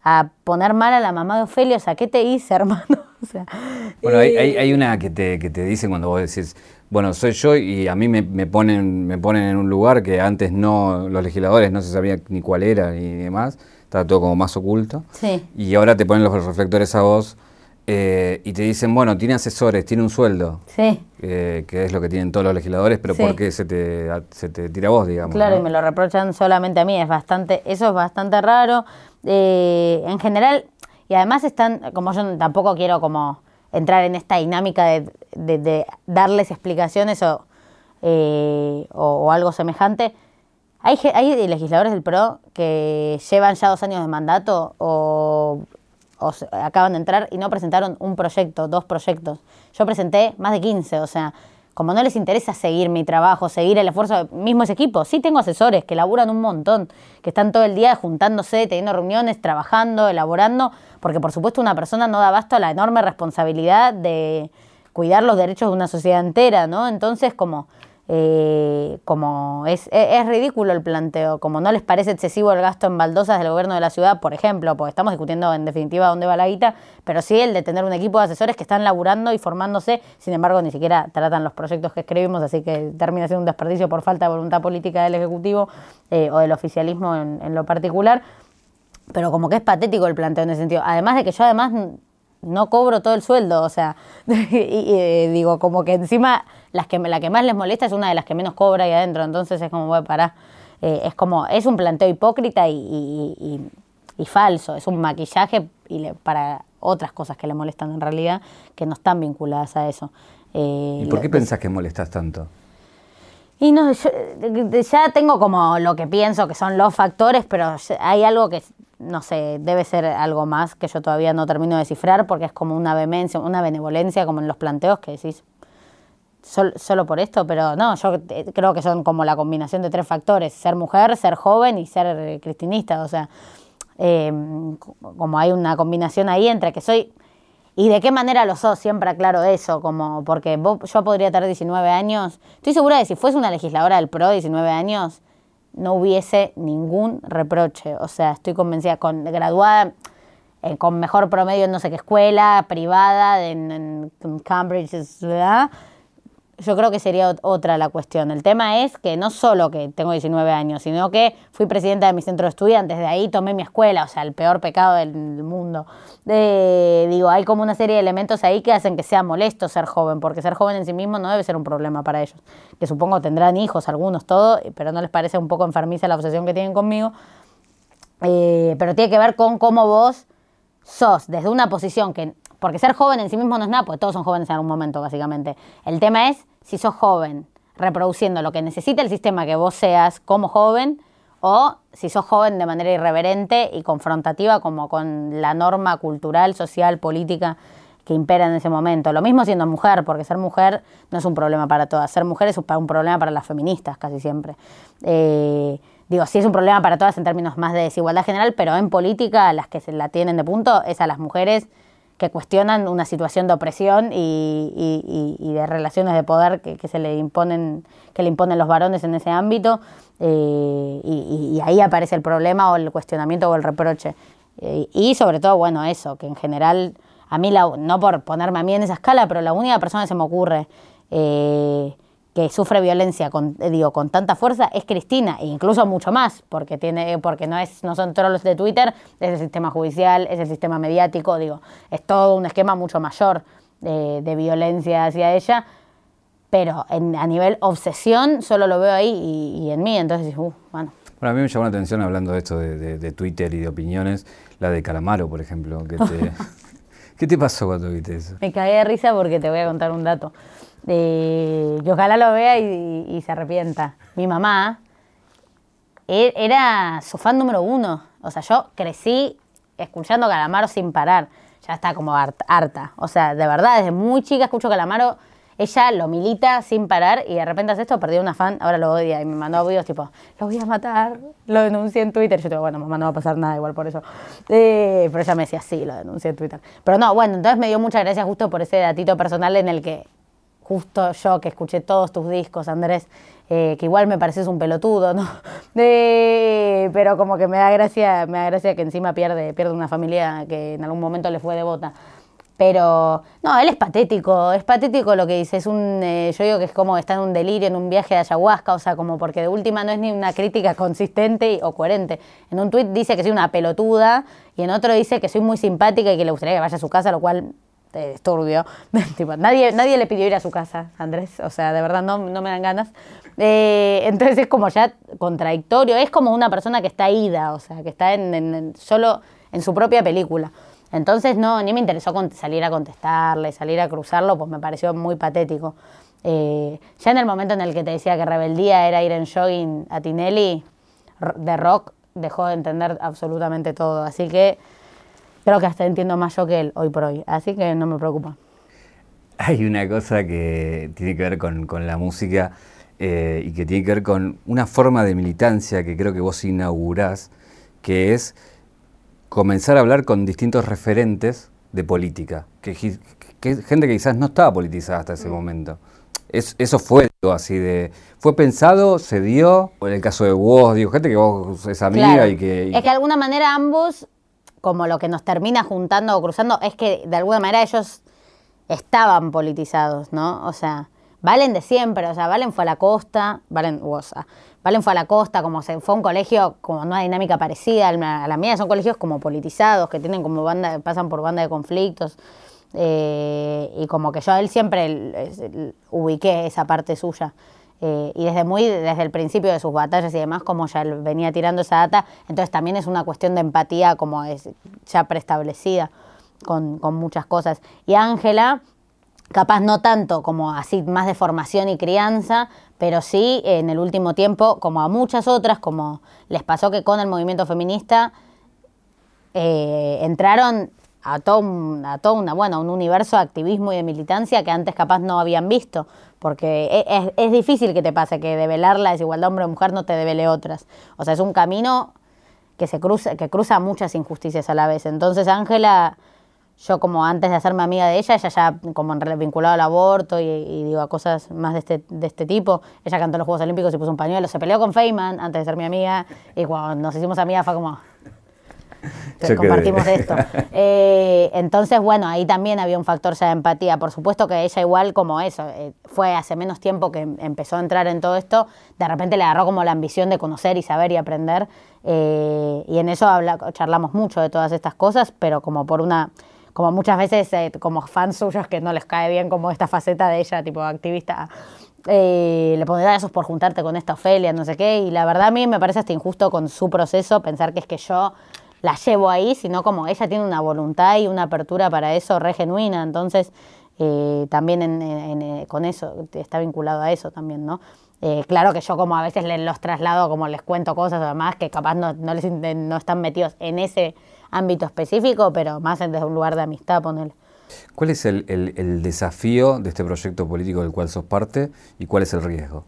a poner mal a la mamá de Ofelia, o sea, ¿qué te hice, hermano? O sea, Bueno, hay, eh, hay, hay una que te, que te dicen cuando vos decís, bueno, soy yo y a mí me, me ponen, me ponen en un lugar que antes no, los legisladores no se sabía ni cuál era ni demás, estaba todo como más oculto. Sí. Y ahora te ponen los reflectores a vos eh, y te dicen, bueno, tiene asesores, tiene un sueldo, Sí, eh, que es lo que tienen todos los legisladores, pero Sí. ¿por qué se te, se te tira a vos, digamos? claro, ¿no? y me lo reprochan solamente a mí, es bastante, eso es bastante raro. Eh, en general, y además están, como yo tampoco quiero como entrar en esta dinámica de, darles explicaciones o, eh, o, algo semejante. Hay, hay legisladores del PRO que llevan ya dos años de mandato o, acaban de entrar y no presentaron un proyecto, dos proyectos. Yo presenté más de 15, o sea, como no les interesa seguir mi trabajo, seguir el esfuerzo mismo ese equipo, sí tengo asesores que laburan un montón, que están todo el día juntándose, teniendo reuniones, trabajando, elaborando, porque por supuesto una persona no da abasto a la enorme responsabilidad de cuidar los derechos de una sociedad entera, ¿no? Entonces, como, eh, como es, es, ridículo el planteo, como no les parece excesivo el gasto en baldosas del gobierno de la ciudad, por ejemplo, porque estamos discutiendo en definitiva dónde va la guita, pero sí el de tener un equipo de asesores que están laburando y formándose, sin embargo ni siquiera tratan los proyectos que escribimos, así que termina siendo un desperdicio por falta de voluntad política del Ejecutivo eh, o del oficialismo en lo particular. pero como que es patético el planteo en ese sentido. Además de que yo además no cobro todo el sueldo, o sea, y, eh, digo, como que encima las que, la que más les molesta es una de las que menos cobra ahí adentro, entonces es como, voy a parar. Eh, es como, es un planteo hipócrita y, falso, es un maquillaje y para otras cosas que le molestan en realidad, que no están vinculadas a eso. Eh, ¿Y por qué pensás que molestas tanto? Y no, ya tengo como lo que pienso que son los factores, pero hay algo que no sé, debe ser algo más que yo todavía no termino de descifrar porque es como una vehemencia, una benevolencia como en los planteos que decís solo por esto, pero no, yo creo que son como la combinación de tres factores, ser mujer, ser joven y ser cristinista, o sea, eh, como hay una combinación ahí entre que soy... ¿Y de qué manera lo sos? Siempre aclaro eso, como porque yo podría tener 19 años. Estoy segura de que si fuese una legisladora del PRO 19 años, no hubiese ningún reproche. O sea, estoy convencida, con graduada eh, con mejor promedio en no sé qué escuela, privada, en, en Cambridge, ¿verdad? Yo creo que sería otra la cuestión. El tema es que no solo que tengo 19 años, sino que fui presidenta de mi centro de estudiantes, de ahí tomé mi escuela, o sea, el peor pecado del mundo. digo, hay como una serie de elementos ahí que hacen que sea molesto ser joven, porque ser joven en sí mismo no debe ser un problema para ellos. Que supongo tendrán hijos, algunos, todo, pero no les parece un poco enfermiza la obsesión que tienen conmigo. Eh, pero tiene que ver con cómo vos sos desde una posición que porque ser joven en sí mismo no es nada, porque todos son jóvenes en algún momento, básicamente. El tema es si sos joven, reproduciendo lo que necesita el sistema que vos seas como joven, o si sos joven de manera irreverente y confrontativa como con la norma cultural, social, política que impera en ese momento. Lo mismo siendo mujer, porque ser mujer no es un problema para todas. Ser mujer es un problema para las feministas casi siempre. Eh, digo, sí es un problema para todas en términos más de desigualdad general, pero en política las que se la tienen de punto es a las mujeres que cuestionan una situación de opresión y, de relaciones de poder que, se le imponen, que le imponen los varones en ese ámbito, eh, y, ahí aparece el problema o el cuestionamiento o el reproche. Eh, y sobre todo, bueno, eso, que en general, a mí, la, no por ponerme a mí en esa escala, pero la única persona que se me ocurre eh, que sufre violencia con, eh, digo, con tanta fuerza es Cristina, e incluso mucho más, porque, tiene, porque no, es, no son trolls de Twitter, es el sistema judicial, es el sistema mediático, digo, es todo un esquema mucho mayor de, violencia hacia ella, pero en, a nivel obsesión solo lo veo ahí y, en mí, entonces, uh, bueno. Bueno, a mí me llamó la atención hablando de esto de, Twitter y de opiniones, la de Calamaro, por ejemplo. Que te, ¿Qué te pasó cuando viste eso? Me cagué de risa porque te voy a contar un dato de, que ojalá lo vea y, se arrepienta. Mi mamá e, era su fan número uno. O sea, yo crecí escuchando Calamaro sin parar. Ya está como harta. O sea, de verdad, desde muy chica escucho Calamaro. Ella lo milita sin parar y de repente hace esto, perdió una fan, ahora lo odia y me mandó audios tipo, lo voy a matar, lo denuncié en Twitter. Yo digo, bueno, mamá, no va a pasar nada igual por eso. Eh, pero ella me decía, sí, lo denuncié en Twitter. Pero no, bueno, entonces me dio mucha gracia justo por ese datito personal en el que justo yo que escuché todos tus discos, Andrés, eh, que igual me pareces un pelotudo, ¿no? pero como que me da gracia, me da gracia que encima pierde, pierde una familia que en algún momento le fue devota. Pero, no, él es patético, es patético lo que dice, es un, eh, yo digo que es como está en un delirio, en un viaje de ayahuasca, o sea, como porque de última no es ni una crítica consistente o coherente. En un tuit dice que soy una pelotuda y en otro dice que soy muy simpática y que le gustaría que vaya a su casa, lo cual es turbio. nadie, nadie le pidió ir a su casa, Andrés. O sea, de verdad no, no me dan ganas. Eh, entonces es como ya contradictorio. Es como una persona que está ida, o sea, que está en, solo en su propia película. Entonces no, ni me interesó salir a contestarle, salir a cruzarlo, pues me pareció muy patético. Eh, ya en el momento en el que te decía que rebeldía era ir en jogging a Tinelli, de rock, dejó de entender absolutamente todo. Así que creo que hasta entiendo más yo que él hoy por hoy, así que no me preocupa. Hay una cosa que tiene que ver con, la música eh, y que tiene que ver con una forma de militancia que creo que vos inaugurás, que es comenzar a hablar con distintos referentes de política, que, gente que quizás no estaba politizada hasta ese mm. momento. eso fue así de. Fue pensado, se dio. En el caso de vos, digo, gente que vos es amiga y que. Es que de alguna manera ambos como lo que nos termina juntando o cruzando es que de alguna manera ellos estaban politizados, ¿no? O sea, Valen de siempre, o sea, Valen fue a la costa, Valen, o sea, Valen fue a la costa, como se fue a un colegio como una dinámica parecida a la mía, son colegios como politizados, que tienen como banda, pasan por banda de conflictos. Eh, y como que yo a él siempre ubiqué esa parte suya. Y desde muy desde el principio de sus batallas y demás, como ya venía tirando esa data, entonces también es una cuestión de empatía como es ya preestablecida con, con muchas cosas. Y Ángela, capaz no tanto como así más de formación y crianza, pero sí en el último tiempo, como a muchas otras, como les pasó que con el movimiento feminista, eh, entraron a todo, un, a todo una, bueno, un universo de activismo y de militancia que antes capaz no habían visto, porque e, es, es difícil que te pase que develar la desigualdad hombre-mujer no te devele otras. O sea, es un camino que se cruza, que cruza muchas injusticias a la vez. Entonces, Ángela yo como antes de hacerme amiga de ella, ella ya como vinculado al aborto y, digo a cosas más de este, de este tipo, ella cantó en los Juegos Olímpicos y puso un pañuelo, se peleó con Feynman antes de ser mi amiga y cuando nos hicimos amigas fue como... compartimos esto. Eh, entonces, bueno, ahí también había un factor ya de empatía. Por supuesto que ella igual como eso, eh, fue hace menos tiempo que empezó a entrar en todo esto, de repente le agarró como la ambición de conocer y saber y aprender. Eh, y en eso habla, charlamos mucho de todas estas cosas, pero como por una como muchas veces eh, como fans suyos que no les cae bien como esta faceta de ella, tipo activista, eh, le pondrá eso por juntarte con esta Ofelia, no sé qué, y la verdad a mí me parece hasta injusto con su proceso pensar que es que yo la llevo ahí, sino como ella tiene una voluntad y una apertura para eso re genuina, entonces eh, también con eso, está vinculado a eso también, ¿no? claro que yo como a veces les, los traslado, como les cuento cosas además que capaz no, no, les, no están metidos en ese ámbito específico, pero más desde un lugar de amistad, ponerle. ¿Cuál es el, el, desafío de este proyecto político del cual sos parte y cuál es el riesgo?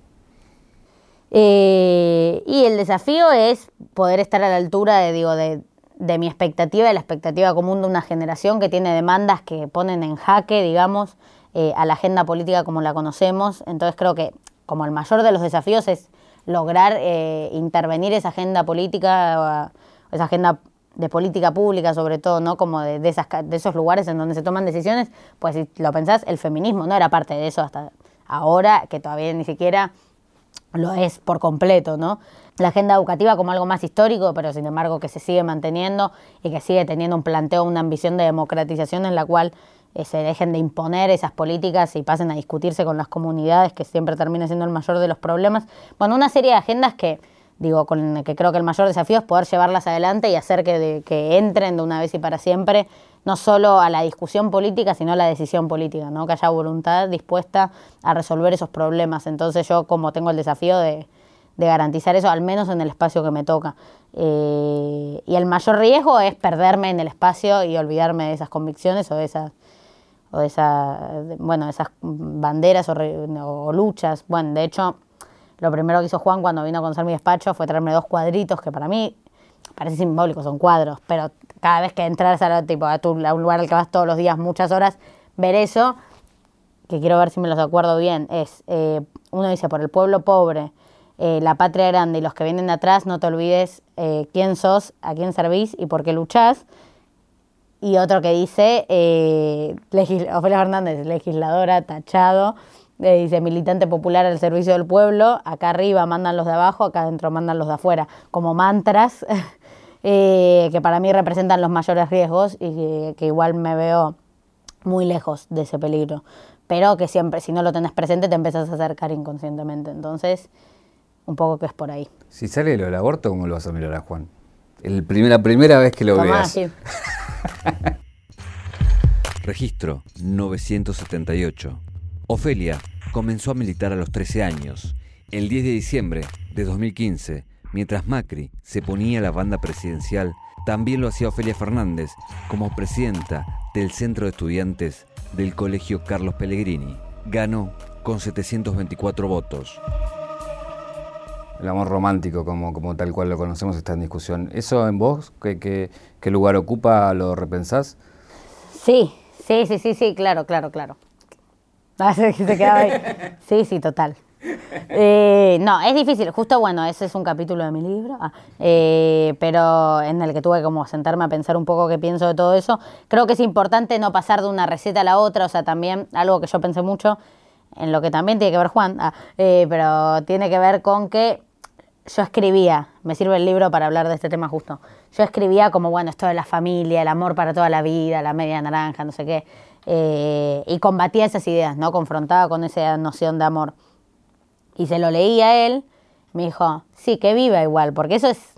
Eh, y el desafío es poder estar a la altura de, digo, de, de mi expectativa y la expectativa común de una generación que tiene demandas que ponen en jaque, digamos, eh, a la agenda política como la conocemos. Entonces creo que como el mayor de los desafíos es lograr eh, intervenir esa agenda política, esa agenda de política pública, sobre todo, ¿no? Como de, de esos lugares en donde se toman decisiones, pues si lo pensás, el feminismo no era parte de eso hasta ahora, que todavía ni siquiera lo es por completo, ¿no? La agenda educativa como algo más histórico, pero sin embargo que se sigue manteniendo y que sigue teniendo un planteo, una ambición de democratización en la cual eh, se dejen de imponer esas políticas y pasen a discutirse con las comunidades, que siempre termina siendo el mayor de los problemas. Bueno, una serie de agendas que digo, con que creo que el mayor desafío es poder llevarlas adelante y hacer que, que entren de una vez y para siempre, no solo a la discusión política, sino a la decisión política, ¿no? que haya voluntad dispuesta a resolver esos problemas. Entonces yo como tengo el desafío de, garantizar eso, al menos en el espacio que me toca. Eh, y el mayor riesgo es perderme en el espacio y olvidarme de esas convicciones o de esas o de bueno, esas banderas o, o luchas. Bueno, de hecho, lo primero que hizo Juan cuando vino a conocer mi despacho fue traerme dos cuadritos que para mí parece simbólico, son cuadros, pero cada vez que entras a, tipo, a, tu, un lugar al que vas todos los días, muchas horas, ver eso, que quiero ver si me los acuerdo bien, es, eh, uno dice, por el pueblo pobre, eh, la patria grande y los que vienen de atrás, no te olvides eh, quién sos, a quién servís y por qué luchás. Y otro que dice, Ofelia Fernández, legisladora, tachado, dice militante popular al servicio del pueblo, acá arriba mandan los de abajo, acá adentro mandan los de afuera, como mantras eh, que para mí representan los mayores riesgos y que, igual me veo muy lejos de ese peligro, pero que siempre, si no lo tenés presente, te empezás a acercar inconscientemente. Entonces, un poco que es por ahí. Si sale lo del aborto, ¿cómo lo vas a mirar a Juan? El la primera vez que lo veas. Registro 978. Ofelia comenzó a militar a los 13 años. El 10 de diciembre de 2015, mientras Macri se ponía la banda presidencial, también lo hacía Ofelia Fernández como presidenta del Centro de Estudiantes del Colegio Carlos Pellegrini. Ganó con 724 votos. El amor romántico, como, como tal cual lo conocemos, está en discusión. ¿Eso en vos, qué, qué lugar ocupa, lo repensás? Sí, sí, sí, sí, sí, claro, claro, claro. Ah, se, quedaba ahí. Sí, sí, total. Eh, no, es difícil. Justo, bueno, ese es un capítulo de mi libro, ah, eh, pero en el que tuve como sentarme a pensar un poco qué pienso de todo eso. Creo que es importante no pasar de una receta a la otra, o sea, también algo que yo pensé mucho en lo que también tiene que ver Juan, ah, eh, pero tiene que ver con que yo escribía, me sirve el libro para hablar de este tema justo, yo escribía como, bueno, esto de la familia, el amor para toda la vida, la media naranja, no sé qué, eh, y combatía esas ideas, ¿no? Confrontaba con esa noción de amor. Y se lo leí a él, me dijo, sí, que viva igual, porque eso es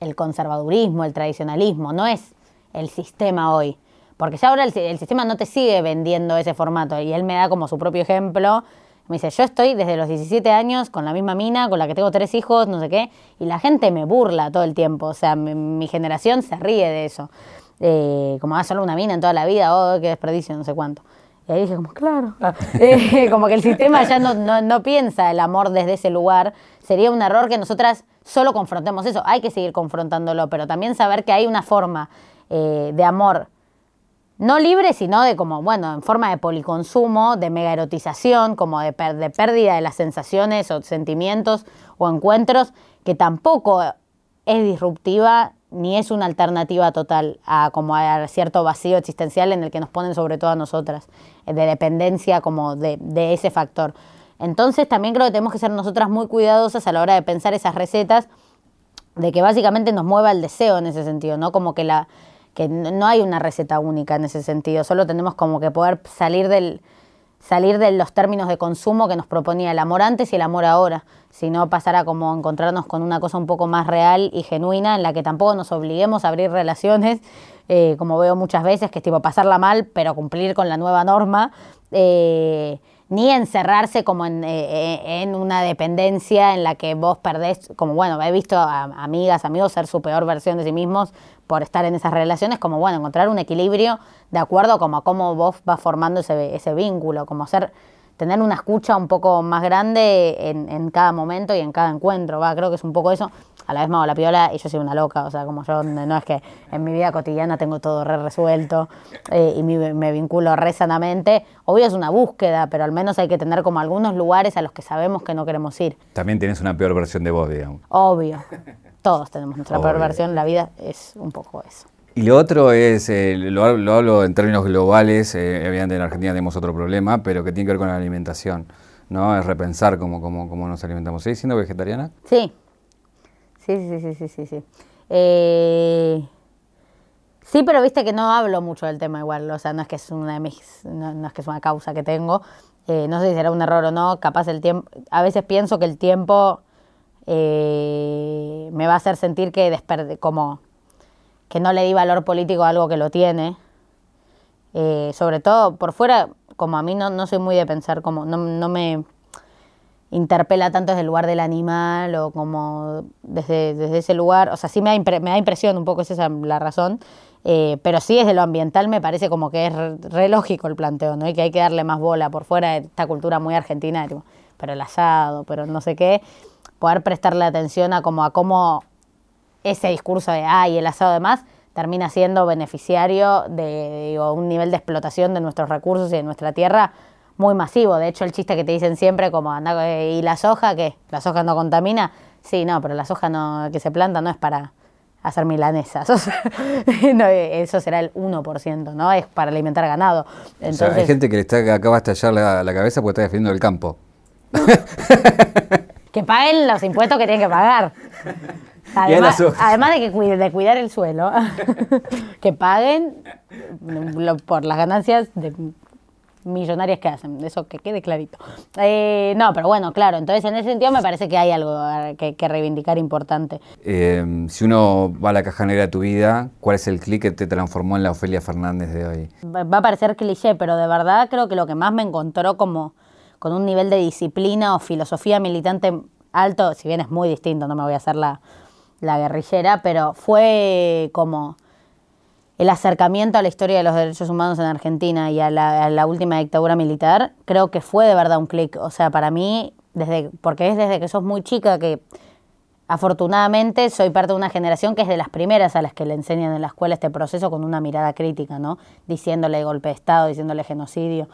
el conservadurismo, el tradicionalismo, no es el sistema hoy. Porque ya ahora el, sistema no te sigue vendiendo ese formato. Y él me da como su propio ejemplo. Me dice, yo estoy desde los 17 años con la misma mina, con la que tengo tres hijos, no sé qué, y la gente me burla todo el tiempo. O sea, mi, mi generación se ríe de eso. Eh, como, ah, solo una mina en toda la vida, oh, qué desperdicio, no sé cuánto. Y ahí dije, como, claro. Eh, como que el sistema ya no, no, no piensa el amor desde ese lugar. Sería un error que nosotras solo confrontemos eso. Hay que seguir confrontándolo, pero también saber que hay una forma eh, de amor no libre, sino de como, bueno, en forma de policonsumo, de mega erotización, como de, de, pérdida de las sensaciones o sentimientos o encuentros, que tampoco es disruptiva ni es una alternativa total a como a cierto vacío existencial en el que nos ponen sobre todo a nosotras, de dependencia como de, de ese factor. Entonces también creo que tenemos que ser nosotras muy cuidadosas a la hora de pensar esas recetas, de que básicamente nos mueva el deseo en ese sentido, ¿no? Como que la que no hay una receta única en ese sentido, solo tenemos como que poder salir del salir de los términos de consumo que nos proponía el amor antes y el amor ahora, sino pasar a como encontrarnos con una cosa un poco más real y genuina en la que tampoco nos obliguemos a abrir relaciones, eh, como veo muchas veces, que es tipo pasarla mal, pero cumplir con la nueva norma. Eh, ni encerrarse como en, eh, en, una dependencia en la que vos perdés, como bueno, he visto a amigas, amigos ser su peor versión de sí mismos por estar en esas relaciones, como bueno, encontrar un equilibrio de acuerdo como a cómo vos vas formando ese, ese vínculo, como ser, tener una escucha un poco más grande en, en, cada momento y en cada encuentro, va, creo que es un poco eso, a la vez me hago la piola y yo soy una loca, o sea, como yo, no es que en mi vida cotidiana tengo todo re resuelto eh, y me, me, vinculo re sanamente, obvio es una búsqueda, pero al menos hay que tener como algunos lugares a los que sabemos que no queremos ir. También tienes una peor versión de vos, digamos. Obvio. Todos tenemos nuestra Obvio. perversión, la vida es un poco eso. Y lo otro es, eh, lo, lo, hablo en términos globales, eh, evidentemente en Argentina tenemos otro problema, pero que tiene que ver con la alimentación, ¿no? Es repensar cómo, cómo, cómo nos alimentamos. ¿Sigues siendo vegetariana? Sí, sí, sí, sí, sí, sí. Sí. Eh, sí, pero viste que no hablo mucho del tema igual, o sea, no es que es una de mis, no, es que es una causa que tengo, eh, no sé si será un error o no, capaz el tiempo, a veces pienso que el tiempo eh, me va a hacer sentir que desperde, como que no le di valor político a algo que lo tiene. Eh, sobre todo por fuera, como a mí no, no soy muy de pensar, como no, no, me interpela tanto desde el lugar del animal o como desde, desde ese lugar. O sea, sí me da, me da impresión, un poco esa es la razón. Eh, pero sí desde lo ambiental me parece como que es re, re, lógico el planteo, ¿no? Y que hay que darle más bola por fuera de esta cultura muy argentina, pero el asado, pero no sé qué poder prestarle atención a como a cómo ese discurso de ay, el asado demás termina siendo beneficiario de un nivel de explotación de nuestros recursos y de nuestra tierra muy masivo. De hecho, el chiste que te dicen siempre como anda y la soja, ¿qué? ¿La soja no contamina? Sí, no, pero la soja no, que se planta no es para hacer milanesas. no, eso será el 1%, ¿no? Es para alimentar ganado. Entonces, o sea, hay gente que le está, acaba de estallar la, la cabeza porque está defendiendo el campo. que paguen los impuestos que tienen que pagar. Además, además de, que cuide, de cuidar el suelo, que paguen lo, por las ganancias de millonarias que hacen, eso que quede clarito. Eh, no, pero bueno, claro, entonces en ese sentido me parece que hay algo que, que reivindicar importante. Eh, si uno va a la caja negra de tu vida, ¿cuál es el clic que te transformó en la Ofelia Fernández de hoy? Va a parecer cliché, pero de verdad creo que lo que más me encontró como con un nivel de disciplina o filosofía militante alto, si bien es muy distinto, no me voy a hacer la, la guerrillera, pero fue como el acercamiento a la historia de los derechos humanos en Argentina y a la, última dictadura militar, creo que fue de verdad un clic. O sea, para mí, desde, porque es desde que sos muy chica que afortunadamente soy parte de una generación que es de las primeras a las que le enseñan en la escuela este proceso con una mirada crítica, ¿no? Diciéndole golpe de Estado, diciéndole genocidio.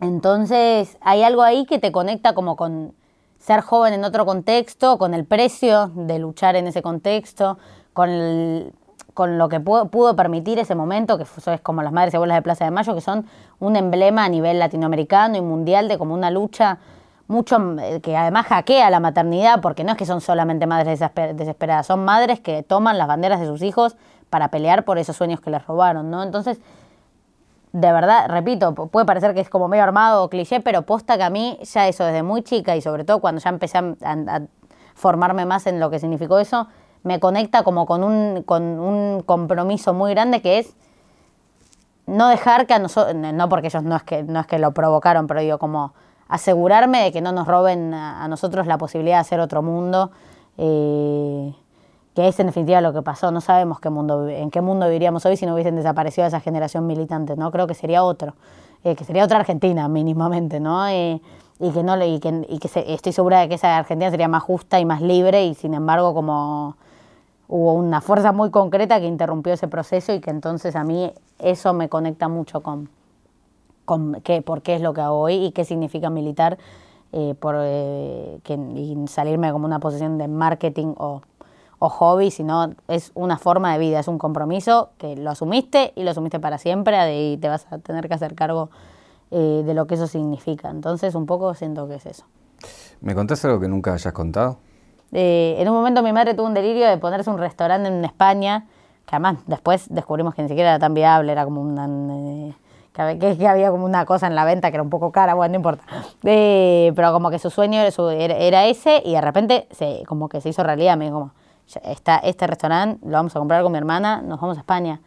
Entonces, hay algo ahí que te conecta como con ser joven en otro contexto, con el precio de luchar en ese contexto, con, el, con lo que pudo, pudo permitir ese momento, que es como las Madres y Abuelas de Plaza de Mayo, que son un emblema a nivel latinoamericano y mundial de como una lucha mucho eh, que además hackea la maternidad, porque no es que son solamente madres desesper- desesperadas, son madres que toman las banderas de sus hijos para pelear por esos sueños que les robaron, ¿no? Entonces, de verdad, repito, pu- puede parecer que es como medio armado o cliché, pero posta que a mí ya eso desde muy chica y sobre todo cuando ya empecé a formarme más en lo que significó eso, me conecta como con un, con un compromiso muy grande que es no dejar que a nosotros, no porque ellos no es que, no es que lo provocaron, pero digo, como asegurarme de que no nos roben a, nosotros la posibilidad de hacer otro mundo, eh, que es en definitiva lo que pasó. No sabemos qué mundo, en qué mundo viviríamos hoy si no hubiesen desaparecido esa generación militante, ¿no? Creo que sería otro, eh, que sería otra Argentina mínimamente, ¿no? Eh, y que no y que, y que se- estoy segura de que esa Argentina sería más justa y más libre y sin embargo como hubo una fuerza muy concreta que interrumpió ese proceso y que entonces a mí eso me conecta mucho con, con qué, por qué es lo que hago hoy y qué significa militar eh, por, eh, y salirme como una posición de marketing o, o hobby, sino es una forma de vida, es un compromiso que lo asumiste y lo asumiste para siempre y te vas a tener que hacer cargo eh, de lo que eso significa. Entonces un poco siento que es eso. ¿Me contás algo que nunca hayas contado? Eh, en un momento mi madre tuvo un delirio de ponerse un restaurante en España, que además después descubrimos que ni siquiera era tan viable, era como una... eh, que, había- como una cosa en la venta que era un poco cara, bueno, no importa. Eh, pero como que su sueño era, su- era- era ese y de repente se, como que se hizo realidad. Me dijo como, "Ya está este restaurante, lo vamos a comprar con mi hermana, nos vamos a España.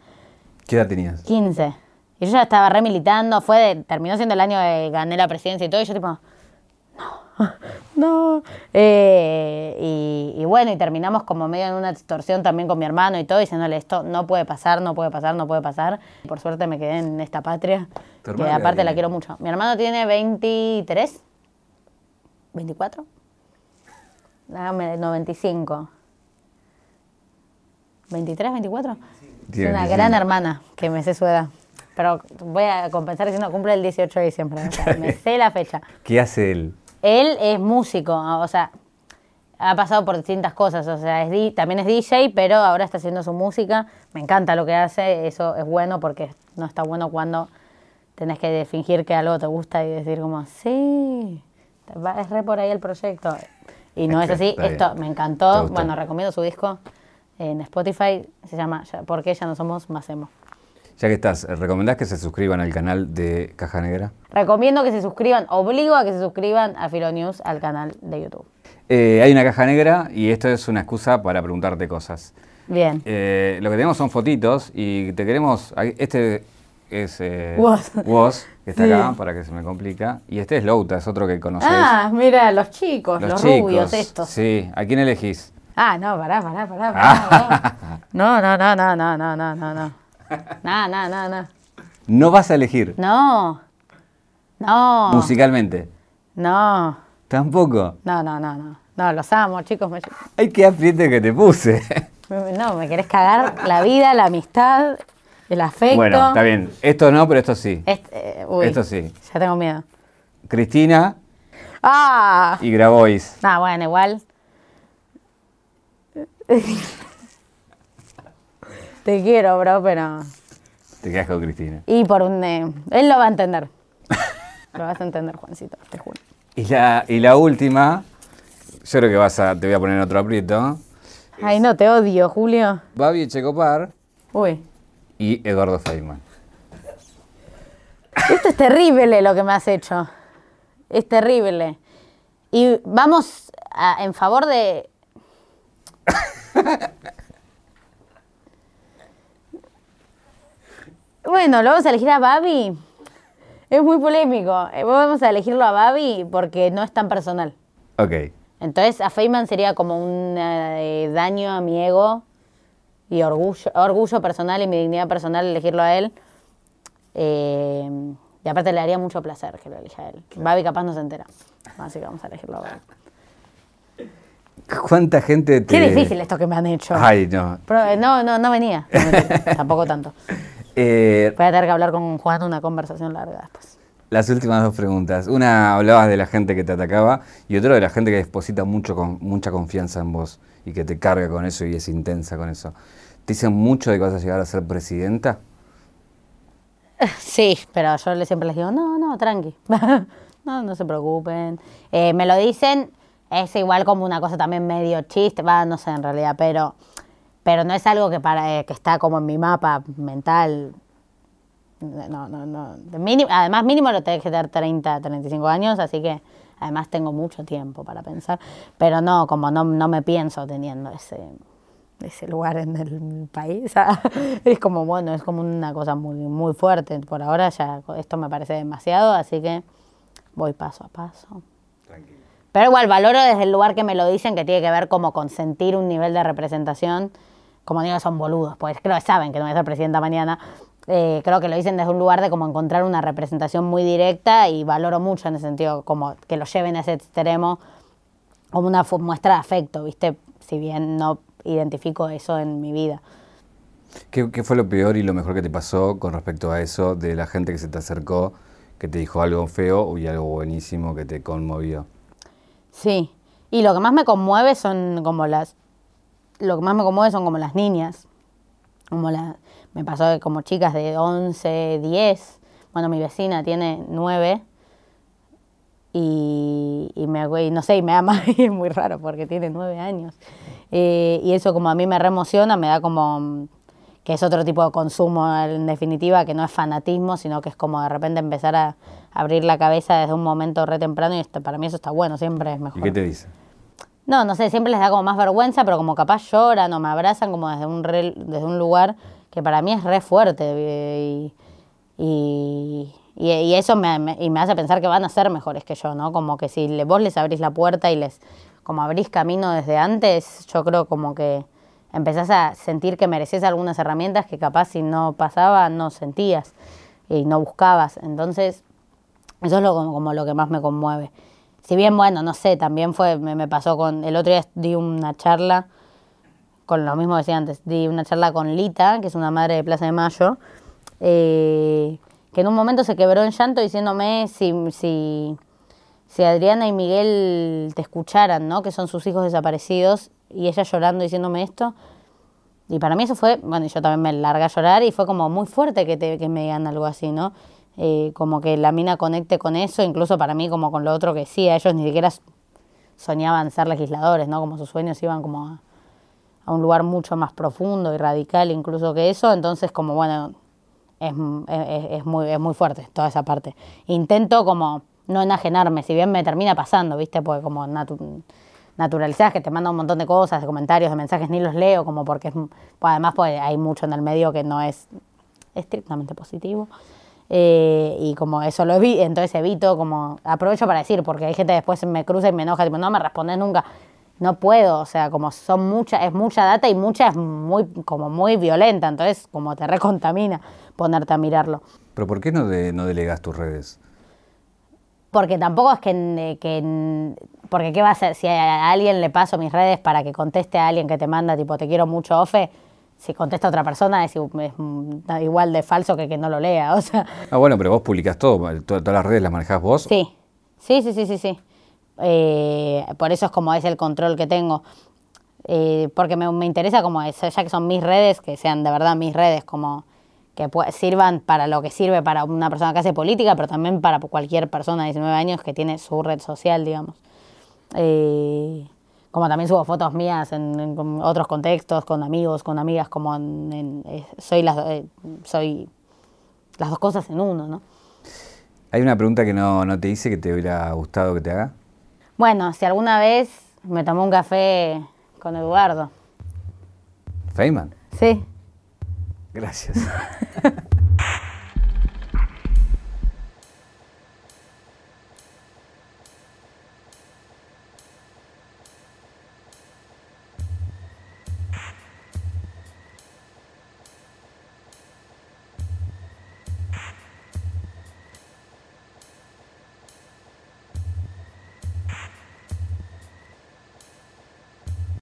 ¿Qué edad tenías? 15. Y yo ya estaba remilitando, fue de- terminó siendo el año de gané la presidencia y todo, y yo tipo, no, no. Eh, y, y bueno, y terminamos como medio en una distorsión también con mi hermano y todo, diciéndole esto no puede pasar, no puede pasar, no puede pasar. Por suerte me quedé en esta patria, ¿Tu que aparte la quiero mucho. Mi hermano tiene 23, 24, Déjame, no, 25. 23, 24. Es una 25. gran hermana que me sé su edad. Pero voy a compensar diciendo cumple el 18 de diciembre. o sea, me sé la fecha. ¿Qué hace él? Él es músico, o sea, ha pasado por distintas cosas. O sea, es di- también es DJ, pero ahora está haciendo su música. Me encanta lo que hace. Eso es bueno porque no está bueno cuando tenés que fingir que algo te gusta y decir como, sí, es re por ahí el proyecto. Y no es así. bien. Esto me encantó. Bueno, recomiendo su disco en Spotify. Se llama ¿Por qué ya no somos más emo? Ya que estás, ¿recomendás que se suscriban al canal de Caja Negra? Recomiendo que se suscriban, obligo a que se suscriban a Filo News al canal de YouTube. Eh, hay una caja negra y esto es una excusa para preguntarte cosas. Bien. Eh, lo que tenemos son fotitos y te queremos. Este es eh, Woz. Woz, que está Sí. acá para que se me complica. Y este es Louta, es otro que conoces. Ah, mira, los chicos, los, rubios estos. Sí, ¿a quién elegís? Ah, no, pará, pará, pará. pará, pará. No, no, no, no, no, no, no, no, no. No, no, no, no. Vas a elegir No. No. musicalmente. No. Tampoco. No, no, no, no. No, los amo, chicos. Me- Ay, qué apriete que te puse. no, me querés cagar la vida, la amistad, el afecto. bueno, está bien. Esto no, pero esto sí. Este, eh, uy, Esto sí. Ya tengo miedo. Cristina ¡Ah! y Grabois. Ah, bueno, igual. Te quiero, bro, pero. Te quedas con Cristina. Y por un. eh, él lo va a entender. lo vas a entender, Juancito, te juro. Y la, y la última, yo creo que vas a, te voy a poner otro aprieto. Ay, no, te odio, Julio. Babi Checopar Uy. y Eduardo Feynman. Esto es terrible lo que me has hecho. Es terrible. Y vamos a- en favor de. Bueno, lo vamos a elegir a Babi. Es muy polémico. Eh, Vamos a elegirlo a Babi porque no es tan personal. Ok. Entonces a Feynman sería como un eh, daño a mi ego y orgullo, orgullo personal y mi dignidad personal elegirlo a él. Eh, y aparte le daría mucho placer que lo elija a él. Babi capaz no se entera. Así que vamos a elegirlo a Babi. ¿Cuánta gente te... Qué difícil esto que me han hecho. Ay, no. Pero, no, no, no venía. No venía. Tampoco tanto. Eh, Voy a tener que hablar con Juan una conversación larga después. las últimas dos preguntas. Una hablabas de la gente que te atacaba y otra de la gente que deposita mucho con, mucha confianza en vos y que te carga con eso y es intensa con eso. ¿Te dicen mucho de que vas a llegar a ser presidenta? Sí, pero yo siempre les digo, no, no, tranqui. no, no se preocupen. Eh, me lo dicen, es igual como una cosa también medio chiste, va, no sé en realidad, pero, pero no es algo que, para, eh, que está como en mi mapa mental. No, no, no. Mínimo, además, mínimo lo tenés que tener 30, 35 años, así que además tengo mucho tiempo para pensar. Pero no, como no, no me pienso teniendo ese ese lugar en el país. es como, bueno, es como una cosa muy, muy fuerte. Por ahora ya esto me parece demasiado, así que voy paso a paso. Tranquilo. Pero igual valoro desde el lugar que me lo dicen que tiene que ver como con sentir un nivel de representación. Como digo, son boludos, pues creo que saben que no voy a ser presidenta mañana. Eh, creo que lo dicen desde un lugar de como encontrar una representación muy directa y valoro mucho en ese sentido, como que lo lleven a ese extremo como una muestra de afecto, ¿viste? Si bien no identifico eso en mi vida. ¿Qué, fue lo peor y lo mejor que te pasó con respecto a eso de la gente que se te acercó, que te dijo algo feo y algo buenísimo que te conmovió? Sí, y lo que más me conmueve son como las, lo que más me conmueve son como las niñas, como la, me pasó como chicas de 11, 10, bueno, mi vecina tiene 9 y, y me, y no sé, y me ama y es muy raro porque tiene 9 años. Eh, y eso como a mí me reemociona, me da como mm, que es otro tipo de consumo en definitiva, que no es fanatismo, sino que es como de repente empezar a abrir la cabeza desde un momento re temprano y esto, para mí eso está bueno, siempre es mejor. ¿Y qué te dice? No, no sé, siempre les da como más vergüenza, pero como capaz lloran o me abrazan como desde un, desde un lugar que para mí es re fuerte y, y, y, eso me, y me hace pensar que van a ser mejores que yo, ¿no? Como que si vos les abrís la puerta y les como abrís camino desde antes, yo creo como que empezás a sentir que mereces algunas herramientas que capaz si no pasaba no sentías y no buscabas. Entonces, eso es lo, como, lo que más me conmueve. Si bien, bueno, no sé, también fue, me, pasó con, el otro día di una charla, con lo mismo que decía antes, di una charla con Lita, que es una madre de Plaza de Mayo, eh, que en un momento se quebró en llanto diciéndome si, si si Adriana y Miguel te escucharan, ¿no? Que son sus hijos desaparecidos, y ella llorando diciéndome esto. Y para mí eso fue, bueno, yo también me largué a llorar y fue como muy fuerte que, te, que me digan algo así, ¿no? Eh, como que la mina conecte con eso, incluso para mí como con lo otro que sí, ellos ni siquiera soñaban ser legisladores, ¿no? Como sus sueños iban como a, un lugar mucho más profundo y radical incluso que eso, entonces como bueno, es, es, es muy, es muy fuerte toda esa parte. Intento como no enajenarme, si bien me termina pasando, ¿viste? Porque como natu que te manda un montón de cosas, de comentarios, de mensajes, ni los leo, como porque es, pues además pues, hay mucho en el medio que no es estrictamente positivo. Eh, y como eso lo vi, entonces evito, como aprovecho para decir, porque hay gente después me cruza y me enoja, tipo, no me respondes nunca. No puedo, o sea, como son mucha, es mucha data y mucha es muy, como muy violenta, entonces como te recontamina ponerte a mirarlo. Pero ¿por qué no, no delegas tus redes? porque tampoco es que, que, porque qué va a hacer si a alguien le paso mis redes para que conteste a alguien que te manda tipo te quiero mucho ofe si contesta otra persona es, igual de falso que que no lo lea o sea. Ah bueno pero vos publicas todo todas las redes las manejás vos. Sí. Sí sí sí sí sí. Eh, por eso es como es el control que tengo. Eh, porque me, me interesa como es, ya que son mis redes que sean de verdad mis redes como que sirvan para lo que sirve para una persona que hace política, pero también para cualquier persona de 19 años que tiene su red social, digamos. Eh, como también subo fotos mías en, otros contextos, con amigos, con amigas, como eh, soy, las, eh, soy las dos cosas en uno, ¿no? ¿Hay una pregunta que no, no te hice que te hubiera gustado que te haga? Bueno, si alguna vez me tomé un café con Eduardo. ¿Feynman? Sí. Gracias.